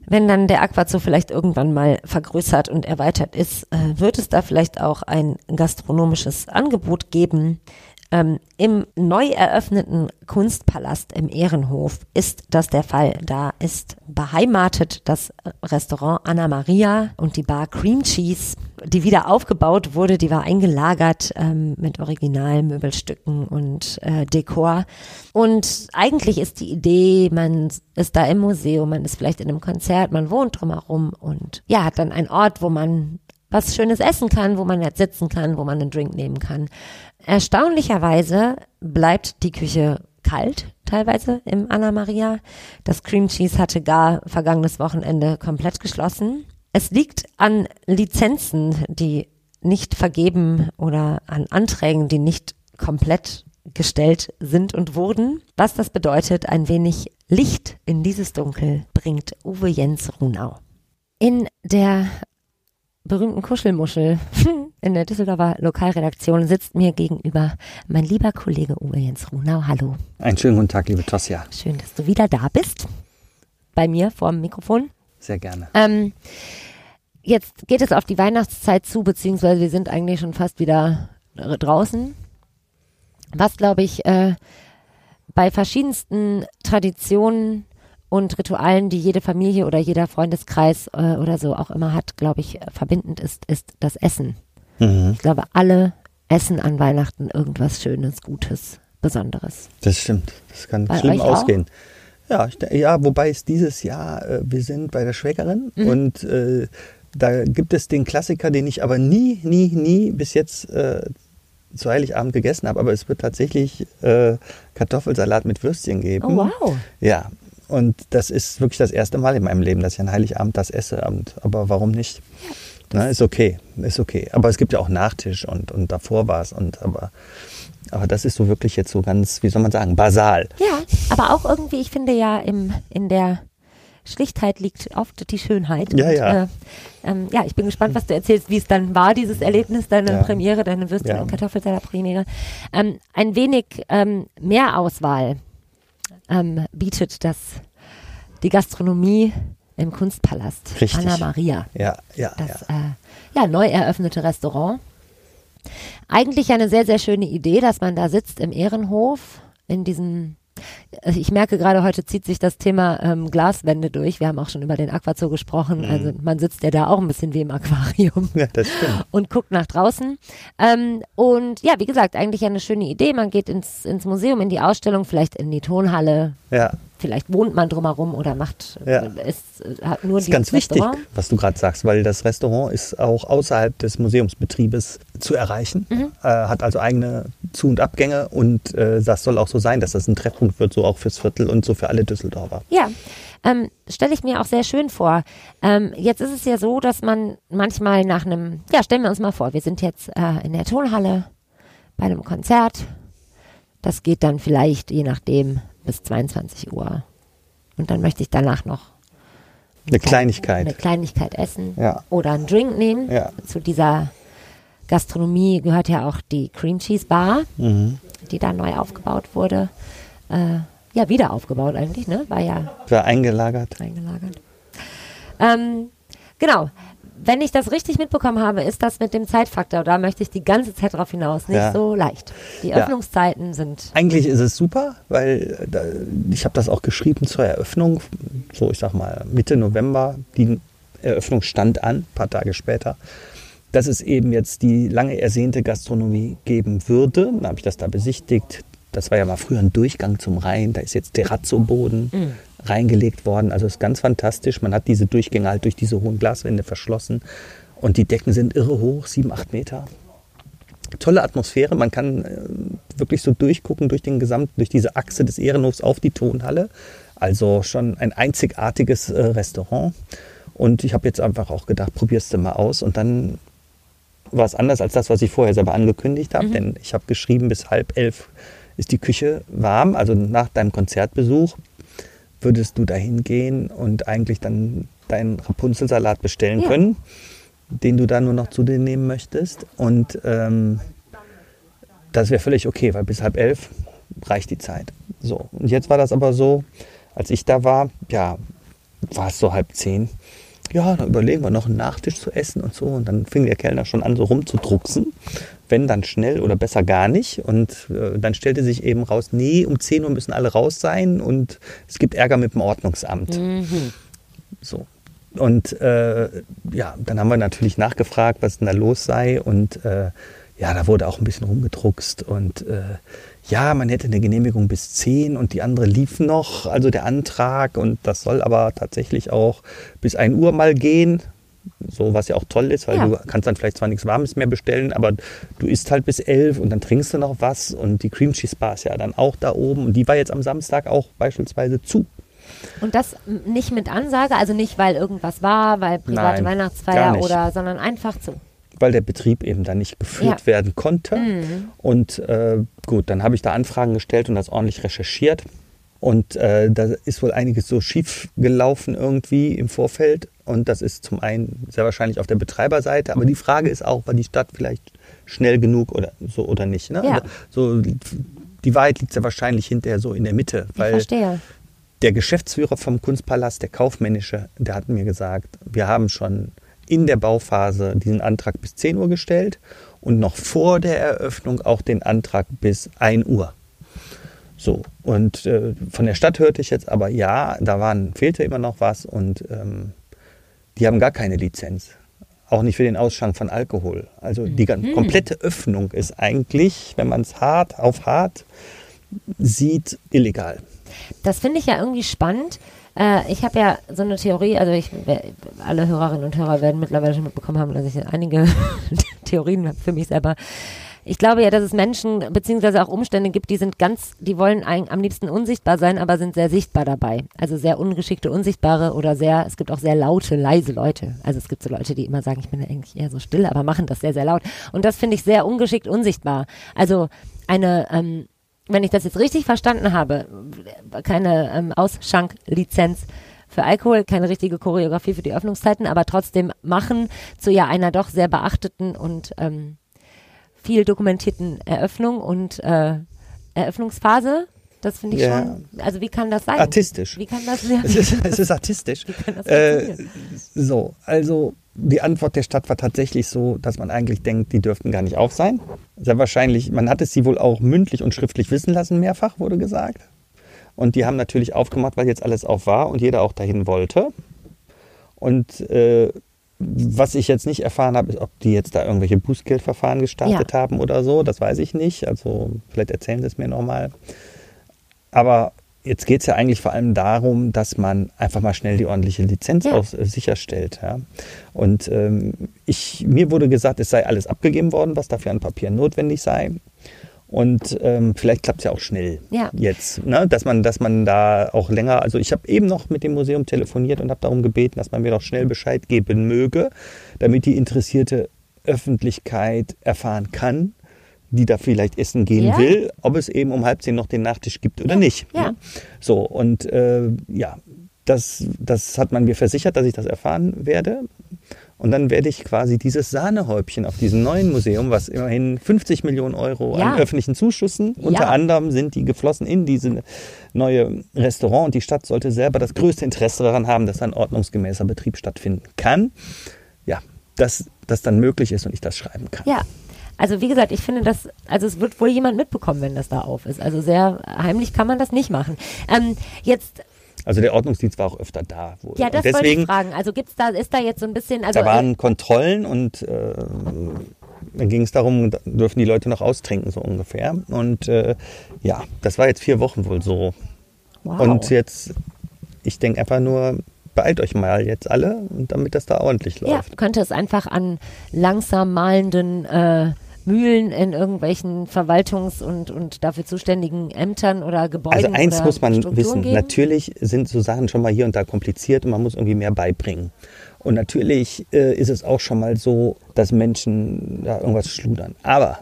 Wenn dann der Aquazoo vielleicht irgendwann mal vergrößert und erweitert ist, äh, wird es da vielleicht auch ein gastronomisches Angebot geben, ähm, Im neu eröffneten Kunstpalast im Ehrenhof ist das der Fall. Da ist beheimatet das Restaurant Anna Maria und die Bar Cream Cheese, die wieder aufgebaut wurde. Die war eingelagert ähm, mit Originalmöbelstücken und äh, Dekor. Und eigentlich ist die Idee, man ist da im Museum, man ist vielleicht in einem Konzert, man wohnt drumherum und ja, hat dann einen Ort, wo man was Schönes essen kann, wo man jetzt sitzen kann, wo man einen Drink nehmen kann. Erstaunlicherweise bleibt die Küche kalt, teilweise im Anna Maria. Das Cream Cheese hatte gar vergangenes Wochenende komplett geschlossen. Es liegt an Lizenzen, die nicht vergeben oder an Anträgen, die nicht komplett gestellt sind und wurden. Was das bedeutet, ein wenig Licht in dieses Dunkel bringt Uwe Jens Runau. In der berühmten Kuschelmuschel in der Düsseldorfer Lokalredaktion sitzt mir gegenüber mein lieber Kollege Uwe Jens Runau. Hallo. Einen schönen guten Tag, liebe Tosja. Schön, dass du wieder da bist. Bei mir vor dem Mikrofon. Sehr gerne. Ähm, jetzt geht es auf die Weihnachtszeit zu, beziehungsweise wir sind eigentlich schon fast wieder draußen. Was, glaube ich, äh, bei verschiedensten Traditionen und Ritualen, die jede Familie oder jeder Freundeskreis äh, oder so auch immer hat, glaube ich, verbindend ist, ist das Essen. Mhm. Ich glaube, alle essen an Weihnachten irgendwas Schönes, Gutes, Besonderes. Das stimmt. Das kann bei schlimm ausgehen. Ja, ich, ja, wobei es dieses Jahr, äh, wir sind bei der Schwägerin mhm. und äh, da gibt es den Klassiker, den ich aber nie, nie, nie bis jetzt äh, zu Heiligabend gegessen habe, aber es wird tatsächlich äh, Kartoffelsalat mit Würstchen geben. Oh, wow. Ja, und das ist wirklich das erste Mal in meinem Leben, dass ich an Heiligabend das esse. Aber warum nicht? Na, ist okay, ist okay. Aber es gibt ja auch Nachtisch und, und davor war es. Und, aber, aber das ist so wirklich jetzt so ganz, wie soll man sagen, basal. Ja, aber auch irgendwie, ich finde ja im, in der Schlichtheit liegt oft die Schönheit. Ja, und, ja. Äh, ähm, ja, ich bin gespannt, was du erzählst, wie es dann war, dieses Erlebnis, deine ja. Premiere, deine Würstchen- ja. und Kartoffelsalat-Premiere. Ähm, ein wenig ähm, mehr Auswahl ähm, bietet das die Gastronomie im Kunstpalast Richtig. Anna Maria. Ja, ja, das ja. Äh, ja, neu eröffnete Restaurant. Eigentlich eine sehr, sehr schöne Idee, dass man da sitzt im Ehrenhof in diesem ich merke gerade, heute zieht sich das Thema ähm, Glaswände durch. Wir haben auch schon über den Aquazoo gesprochen. Mhm. Also man sitzt ja da auch ein bisschen wie im Aquarium. Ja, das stimmt. Und guckt nach draußen. Ähm, und ja, wie gesagt, eigentlich eine schöne Idee. Man geht ins, ins Museum, in die Ausstellung, vielleicht in die Tonhalle. Ja vielleicht wohnt man drumherum oder macht ja. es hat nur das ist ganz Restaurant. wichtig, was du gerade sagst, weil das Restaurant ist auch außerhalb des Museumsbetriebes zu erreichen, mhm. äh, hat also eigene Zu- und Abgänge und äh, das soll auch so sein, dass das ein Treffpunkt wird, so auch fürs Viertel und so für alle Düsseldorfer. Ja, ähm, stelle ich mir auch sehr schön vor. Ähm, jetzt ist es ja so, dass man manchmal nach einem, ja, stellen wir uns mal vor, wir sind jetzt äh, in der Tonhalle bei einem Konzert. Das geht dann vielleicht, je nachdem, bis 22 Uhr. Und dann möchte ich danach noch eine Kleinigkeit. Eine Kleinigkeit essen ja. oder einen Drink nehmen. Ja. Zu dieser Gastronomie gehört ja auch die Cream Cheese Bar, mhm. die da neu aufgebaut wurde. Äh, ja, wieder aufgebaut eigentlich, ne? War ja. War eingelagert. Eingelagert. Ähm, genau wenn ich das richtig mitbekommen habe, ist das mit dem Zeitfaktor, da möchte ich die ganze Zeit drauf hinaus, nicht ja. so leicht. Die Öffnungszeiten ja. sind. Eigentlich ist es super, weil äh, da, ich habe das auch geschrieben zur Eröffnung, so ich sag mal Mitte November, die Eröffnung stand an, ein paar Tage später, dass es eben jetzt die lange ersehnte Gastronomie geben würde. Dann habe ich das da besichtigt. Das war ja mal früher ein Durchgang zum Rhein, da ist jetzt Terrazzo-Boden. Mhm reingelegt worden. Also es ist ganz fantastisch. Man hat diese Durchgänge halt durch diese hohen Glaswände verschlossen. Und die Decken sind irre hoch, sieben, acht Meter. Tolle Atmosphäre. Man kann äh, wirklich so durchgucken durch den gesamten, durch diese Achse des Ehrenhofs auf die Tonhalle. Also schon ein einzigartiges äh, Restaurant. Und ich habe jetzt einfach auch gedacht, probierst du mal aus. Und dann war es anders als das, was ich vorher selber angekündigt habe. Mhm. Denn ich habe geschrieben, bis halb elf ist die Küche warm, also nach deinem Konzertbesuch würdest du dahin gehen und eigentlich dann deinen Rapunzelsalat bestellen ja. können, den du dann nur noch zu dir nehmen möchtest. Und ähm, das wäre völlig okay, weil bis halb elf reicht die Zeit. So, und jetzt war das aber so, als ich da war, ja, war es so halb zehn. Ja, dann überlegen wir noch einen Nachtisch zu essen und so. Und dann fing der Kellner schon an, so rumzudrucksen wenn dann schnell oder besser gar nicht. Und äh, dann stellte sich eben raus, nee, um 10 Uhr müssen alle raus sein und es gibt Ärger mit dem Ordnungsamt. Mhm. So. Und äh, ja, dann haben wir natürlich nachgefragt, was denn da los sei. Und äh, ja, da wurde auch ein bisschen rumgedruckst. Und äh, ja, man hätte eine Genehmigung bis 10 und die andere lief noch, also der Antrag. Und das soll aber tatsächlich auch bis 1 Uhr mal gehen. So, was ja auch toll ist, weil ja. du kannst dann vielleicht zwar nichts Warmes mehr bestellen, aber du isst halt bis elf und dann trinkst du noch was und die Cream Cheese Bar ist ja dann auch da oben und die war jetzt am Samstag auch beispielsweise zu. Und das nicht mit Ansage, also nicht, weil irgendwas war, weil private Nein, Weihnachtsfeier oder, sondern einfach so. Weil der Betrieb eben dann nicht geführt Ja. werden konnte. Und äh, gut, dann habe ich da Anfragen gestellt und das ordentlich recherchiert. Und äh, da ist wohl einiges so schief gelaufen irgendwie im Vorfeld. Und das ist zum einen sehr wahrscheinlich auf der Betreiberseite. Aber die Frage ist auch, war die Stadt vielleicht schnell genug oder so oder nicht. Ne? Ja. Also, so, die Wahrheit liegt ja wahrscheinlich hinterher so in der Mitte. Ich Weil verstehe. der Geschäftsführer vom Kunstpalast, der kaufmännische, der hat mir gesagt, wir haben schon in der Bauphase diesen Antrag bis 10 Uhr gestellt und noch vor der Eröffnung auch den Antrag bis 1 Uhr. So, und äh, von der Stadt hörte ich jetzt aber, ja, da waren, fehlte immer noch was und ähm, die haben gar keine Lizenz. Auch nicht für den Ausschank von Alkohol. Also die gan- komplette Öffnung ist eigentlich, wenn man es hart auf hart sieht, illegal. Das finde ich ja irgendwie spannend. Äh, ich habe ja so eine Theorie, also ich, alle Hörerinnen und Hörer werden mittlerweile schon mitbekommen haben, dass ich einige Theorien habe für mich selber. Ich glaube ja, dass es Menschen beziehungsweise auch Umstände gibt, die sind ganz, die wollen ein, am liebsten unsichtbar sein, aber sind sehr sichtbar dabei. Also sehr ungeschickte, unsichtbare oder sehr, es gibt auch sehr laute, leise Leute. Also es gibt so Leute, die immer sagen, ich bin eigentlich eher so still, aber machen das sehr, sehr laut. Und das finde ich sehr ungeschickt, unsichtbar. Also eine, ähm, wenn ich das jetzt richtig verstanden habe, keine ähm, Ausschanklizenz für Alkohol, keine richtige Choreografie für die Öffnungszeiten, aber trotzdem machen zu ja einer doch sehr beachteten und ähm, viel dokumentierten Eröffnung und äh, Eröffnungsphase. Das finde ich Ja. schon. Also wie kann das sein? Artistisch. Wie kann das sein? Es ist, es ist artistisch. kann das Äh, so, also die Antwort der Stadt war tatsächlich so, dass man eigentlich denkt, die dürften gar nicht auf sein. Sehr wahrscheinlich, man hat es sie wohl auch mündlich und schriftlich wissen lassen, mehrfach wurde gesagt. Und die haben natürlich aufgemacht, weil jetzt alles auf war und jeder auch dahin wollte. Und äh, was ich jetzt nicht erfahren habe, ist, ob die jetzt da irgendwelche Bußgeldverfahren gestartet Ja. haben oder so. Das weiß ich nicht. Also vielleicht erzählen sie es mir nochmal. Aber jetzt geht es ja eigentlich vor allem darum, dass man einfach mal schnell die ordentliche Lizenz Ja. auch äh, sicherstellt. Ja. Und ähm, ich, mir wurde gesagt, es sei alles abgegeben worden, was dafür an Papieren notwendig sei. Und ähm, vielleicht klappt es ja auch schnell Ja. jetzt, ne? dass, man, dass man da auch länger, also ich habe eben noch mit dem Museum telefoniert und habe darum gebeten, dass man mir doch schnell Bescheid geben möge, damit die interessierte Öffentlichkeit erfahren kann, die da vielleicht essen gehen Ja. will, ob es eben um halb zehn noch den Nachtisch gibt oder nicht. ja. Ne? So, und äh, ja, das, das hat man mir versichert, dass ich das erfahren werde. Und dann werde ich quasi dieses Sahnehäubchen auf diesem neuen Museum, was immerhin 50 Millionen Euro Ja. an öffentlichen Zuschüssen, unter Ja. anderem sind die geflossen in diese neue Restaurant und die Stadt sollte selber das größte Interesse daran haben, dass ein ordnungsgemäßer Betrieb stattfinden kann. Ja, dass das dann möglich ist und ich das schreiben kann. Ja. Also wie gesagt, ich finde das, also es wird wohl jemand mitbekommen, wenn das da auf ist. Also sehr heimlich kann man das nicht machen. Ähm, jetzt, Also der Ordnungsdienst war auch öfter da. Wohl. ja, das und wollte deswegen, ich fragen. Also gibt's da, ist da jetzt so ein bisschen, also da waren Kontrollen und äh, dann ging es darum, da dürfen die Leute noch austrinken, so ungefähr. Und äh, ja, das war jetzt vier Wochen wohl so. wow. Und jetzt, ich denke einfach nur, beeilt euch mal jetzt alle, und damit das da ordentlich Ja, läuft. könnte es einfach an langsam malenden äh, Mühlen in irgendwelchen Verwaltungs- und, und dafür zuständigen Ämtern oder Gebäuden Also eins muss man Strukturen wissen, geben? natürlich sind so Sachen schon mal hier und da kompliziert und man muss irgendwie mehr beibringen. Und natürlich äh, ist es auch schon mal so, dass Menschen da irgendwas schludern. Aber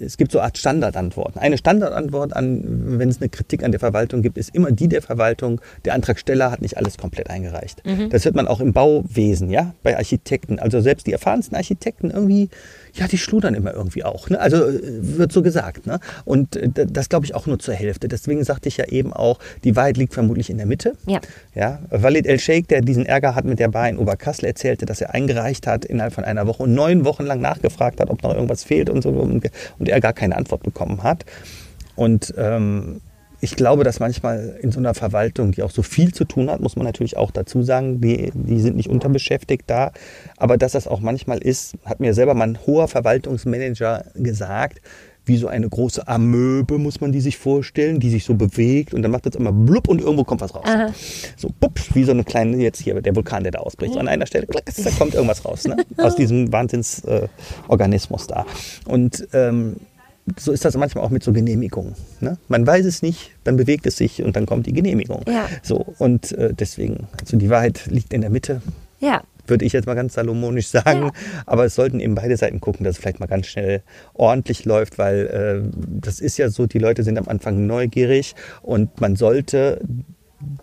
es gibt so eine Art Standardantworten. Eine Standardantwort, an, wenn es eine Kritik an der Verwaltung gibt, ist immer die der Verwaltung, der Antragsteller hat nicht alles komplett eingereicht. Mhm. Das hört man auch im Bauwesen, ja, bei Architekten. Also selbst die erfahrensten Architekten irgendwie, ja, die schludern immer irgendwie auch. Ne? Also äh, wird so gesagt. Ne? Und äh, das glaube ich auch nur zur Hälfte. Deswegen sagte ich ja eben auch, die Wahrheit liegt vermutlich in der Mitte. Ja. Ja, Walid El Sheikh, der diesen Ärger hat mit der Bar in Oberkassel, erzählte, dass er eingereicht hat innerhalb von einer Woche und neun Wochen lang nachgefragt hat, ob noch irgendwas fehlt und so und, und er gar keine Antwort bekommen hat. Und ähm, ich glaube, dass manchmal in so einer Verwaltung, die auch so viel zu tun hat, muss man natürlich auch dazu sagen, die, die sind nicht unterbeschäftigt da. Aber dass das auch manchmal ist, hat mir selber mein hoher Verwaltungsmanager gesagt, wie so eine große Amöbe muss man die sich vorstellen, die sich so bewegt und dann macht es immer blub und irgendwo kommt was raus. Aha. So bupp, wie so eine kleine, jetzt hier der Vulkan, der da ausbricht. So an einer Stelle, klack, da kommt irgendwas raus, ne? aus diesem Wahnsinnsorganismus äh, da. Und ähm, so ist das manchmal auch mit so Genehmigungen. Ne? Man weiß es nicht, dann bewegt es sich und dann kommt die Genehmigung. Ja. So, und äh, deswegen, also die Wahrheit liegt in der Mitte, Ja, würde ich jetzt mal ganz salomonisch sagen. Ja. Aber es sollten eben beide Seiten gucken, dass es vielleicht mal ganz schnell ordentlich läuft, weil äh, das ist ja so, die Leute sind am Anfang neugierig und man sollte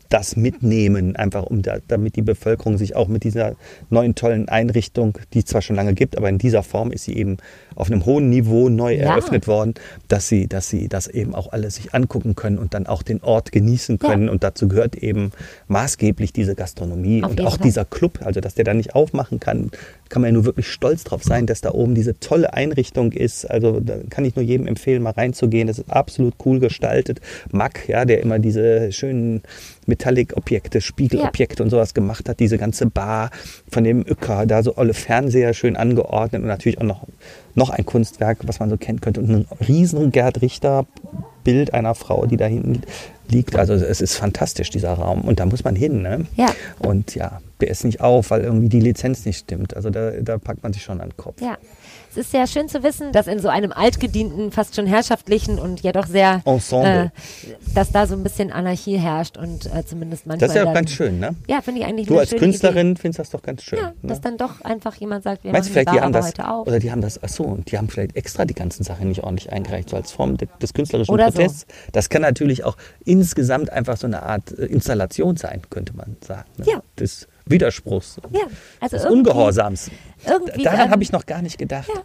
das mitnehmen, einfach um da, damit die Bevölkerung sich auch mit dieser neuen tollen Einrichtung, die es zwar schon lange gibt, aber in dieser Form ist sie eben auf einem hohen Niveau neu Ja. eröffnet worden, dass sie, dass sie das eben auch alle sich angucken können und dann auch den Ort genießen Ja. können. Und dazu gehört eben maßgeblich diese Gastronomie Auf und auch Fall. dieser Club, also dass der da nicht aufmachen kann, kann man ja nur wirklich stolz drauf sein, dass da oben diese tolle Einrichtung ist. Also da kann ich nur jedem empfehlen, mal reinzugehen. Das ist absolut cool gestaltet. Mack, ja, der immer diese schönen Metallic-Objekte, Spiegelobjekte und sowas gemacht hat, diese ganze Bar von dem Öcker, da so alle Fernseher schön angeordnet und natürlich auch noch, noch ein Kunstwerk, was man so kennen könnte. Und ein riesen Gerd Richter Bild einer Frau, die da hinten liegt. Also es ist fantastisch, dieser Raum. Und da muss man hin. Ne? Ja. Und ja, der ist nicht auf, weil irgendwie die Lizenz nicht stimmt. Also da, da packt man sich schon an den Kopf. ja. Es ist sehr schön zu wissen, dass in so einem altgedienten, fast schon herrschaftlichen und ja doch sehr, Ensemble. äh, dass da so ein bisschen Anarchie herrscht und äh, zumindest manchmal. Das ist ja auch ganz schön, ne? Ja, finde ich eigentlich Du als Künstlerin findest das doch ganz schön. Idee. Ja, ne? dass dann doch einfach jemand sagt, wir Meinst machen vielleicht, die die haben das, heute auf. oder die haben das, ach so, und die haben vielleicht extra die ganzen Sachen nicht ordentlich eingereicht, so als Form de, des künstlerischen Oder so. Protests. Das kann natürlich auch insgesamt einfach so eine Art äh, Installation sein, könnte man sagen. Ne? Ja. Des Widerspruchs, ja, also des Ungehorsams. Daran habe ich noch gar nicht gedacht. Ja.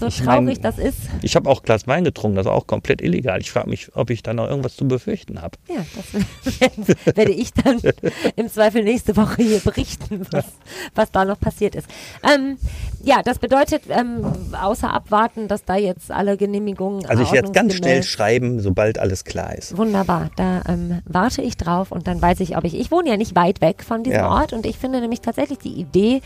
So ich traurig mein- das ist. Ich habe auch Glas Wein getrunken, das ist auch komplett illegal. Ich frage mich, ob ich da noch irgendwas zu befürchten habe. Ja, das werde ich dann im Zweifel nächste Woche hier berichten, was, was da noch passiert ist. Ähm, ja, das bedeutet, ähm, außer abwarten, dass da jetzt alle Genehmigungen Also ich werde ganz schnell schreiben, sobald alles klar ist. Wunderbar, da ähm, warte ich drauf und dann weiß ich, ob ich, ich wohne ja nicht weit weg von diesem Ja. Ort und ich finde nämlich tatsächlich die Idee,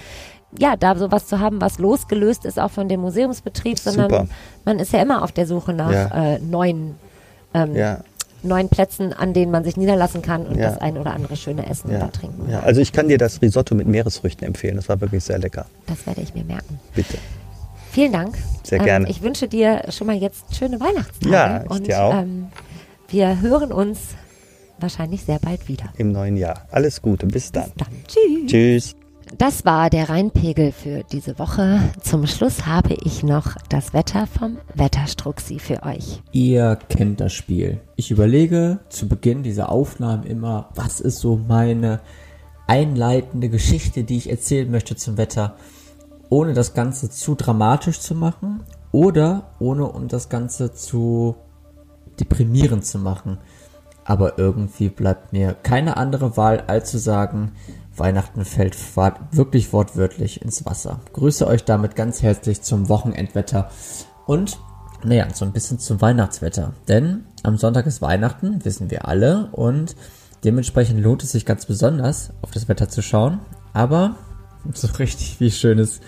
ja, da sowas zu haben, was losgelöst ist auch von dem Museumsbetrieb, sondern Super. man ist ja immer auf der Suche nach Ja. äh, neuen, ähm, Ja, neuen Plätzen, an denen man sich niederlassen kann und Ja. das ein oder andere schöne Essen oder trinken. ja. Also ich kann dir das Risotto mit Meeresfrüchten empfehlen. Das war wirklich sehr lecker. Das werde ich mir merken. Bitte. Vielen Dank. Sehr Ähm, gerne. Ich wünsche dir schon mal jetzt schöne Weihnachtstage. Ja, ich und dir auch. Ähm, wir hören uns wahrscheinlich sehr bald wieder. Im neuen Jahr. Alles Gute. Bis dann. Dann tschüss. Tschüss. Das war der Rheinpegel für diese Woche. Zum Schluss habe ich noch das Wetter vom Wetterstruxi für euch. Ihr kennt das Spiel. Ich überlege zu Beginn dieser Aufnahmen immer, was ist so meine einleitende Geschichte, die ich erzählen möchte zum Wetter, ohne das Ganze zu dramatisch zu machen oder ohne um das Ganze zu deprimierend zu machen. Aber irgendwie bleibt mir keine andere Wahl, als zu sagen, Weihnachten fällt wirklich wortwörtlich ins Wasser. Grüße euch damit ganz herzlich zum Wochenendwetter und, naja, so ein bisschen zum Weihnachtswetter. Denn am Sonntag ist Weihnachten, wissen wir alle, und dementsprechend lohnt es sich ganz besonders, auf das Wetter zu schauen. Aber so richtig wie schön ist,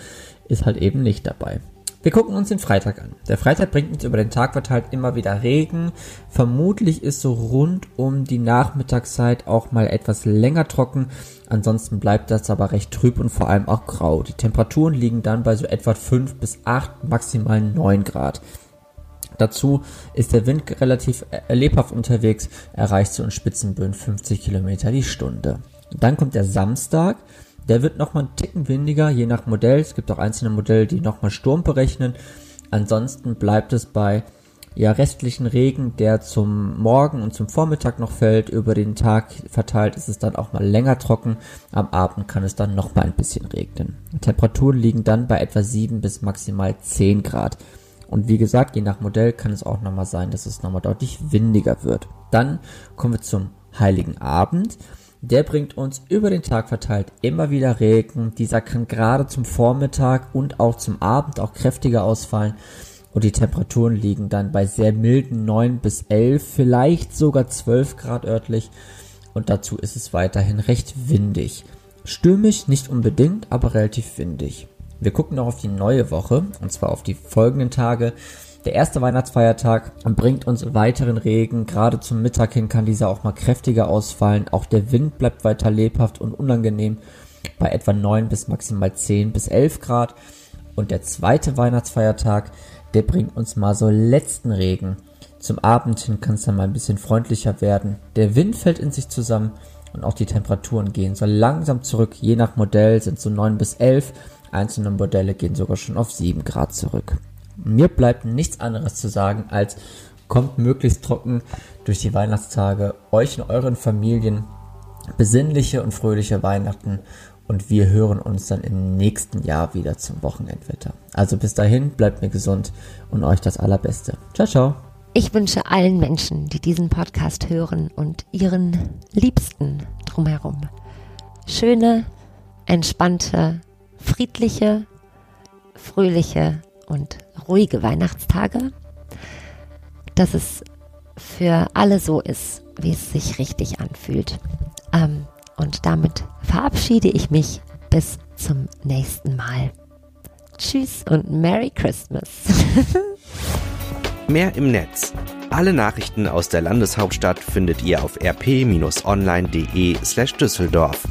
ist halt eben nicht dabei. Wir gucken uns den Freitag an. Der Freitag bringt uns über den Tag verteilt immer wieder Regen. Vermutlich ist so rund um die Nachmittagszeit auch mal etwas länger trocken. Ansonsten bleibt das aber recht trüb und vor allem auch grau. Die Temperaturen liegen dann bei so etwa 5 bis 8, maximal 9 Grad. Dazu ist der Wind relativ äh, lebhaft unterwegs, erreicht so in Spitzenböen 50 Kilometer die Stunde. Dann kommt der Samstag, der wird nochmal einen Ticken windiger, je nach Modell. Es gibt auch einzelne Modelle, die nochmal Sturm berechnen. Ansonsten bleibt es bei ja, restlichen Regen, der zum Morgen und zum Vormittag noch fällt. Über den Tag verteilt ist es dann auch mal länger trocken. Am Abend kann es dann nochmal ein bisschen regnen. Temperaturen liegen dann bei etwa 7 bis maximal 10 Grad. Und wie gesagt, je nach Modell kann es auch nochmal sein, dass es nochmal deutlich windiger wird. Dann kommen wir zum Heiligen Abend. Der bringt uns über den Tag verteilt immer wieder Regen. Dieser kann gerade zum Vormittag und auch zum Abend auch kräftiger ausfallen. Und die Temperaturen liegen dann bei sehr milden 9 bis 11, vielleicht sogar 12 Grad örtlich. Und dazu ist es weiterhin recht windig. Stürmisch nicht unbedingt, aber relativ windig. Wir gucken noch auf die neue Woche, und zwar auf die folgenden Tage. Der erste Weihnachtsfeiertag bringt uns weiteren Regen. Gerade zum Mittag hin kann dieser auch mal kräftiger ausfallen. Auch der Wind bleibt weiter lebhaft und unangenehm bei etwa 9 bis maximal 10 bis 11 Grad. Und der zweite Weihnachtsfeiertag, der bringt uns mal so letzten Regen. Zum Abend hin kann es dann mal ein bisschen freundlicher werden. Der Wind fällt in sich zusammen und auch die Temperaturen gehen so langsam zurück. Je nach Modell sind so 9 bis 11. Einzelne Modelle gehen sogar schon auf 7 Grad zurück. Mir bleibt nichts anderes zu sagen als kommt möglichst trocken durch die Weihnachtstage, euch und euren Familien besinnliche und fröhliche Weihnachten und wir hören uns dann im nächsten Jahr wieder zum Wochenendwetter. Also bis dahin, bleibt mir gesund und euch das Allerbeste. Ciao, ciao. Ich wünsche allen Menschen, die diesen Podcast hören und ihren Liebsten drumherum, schöne, entspannte, friedliche, fröhliche und ruhige Weihnachtstage, dass es für alle so ist, wie es sich richtig anfühlt. Ähm, und damit verabschiede ich mich bis zum nächsten Mal. Tschüss und Merry Christmas. Mehr im Netz. Alle Nachrichten aus der Landeshauptstadt findet ihr auf rp-online.de slash Düsseldorf.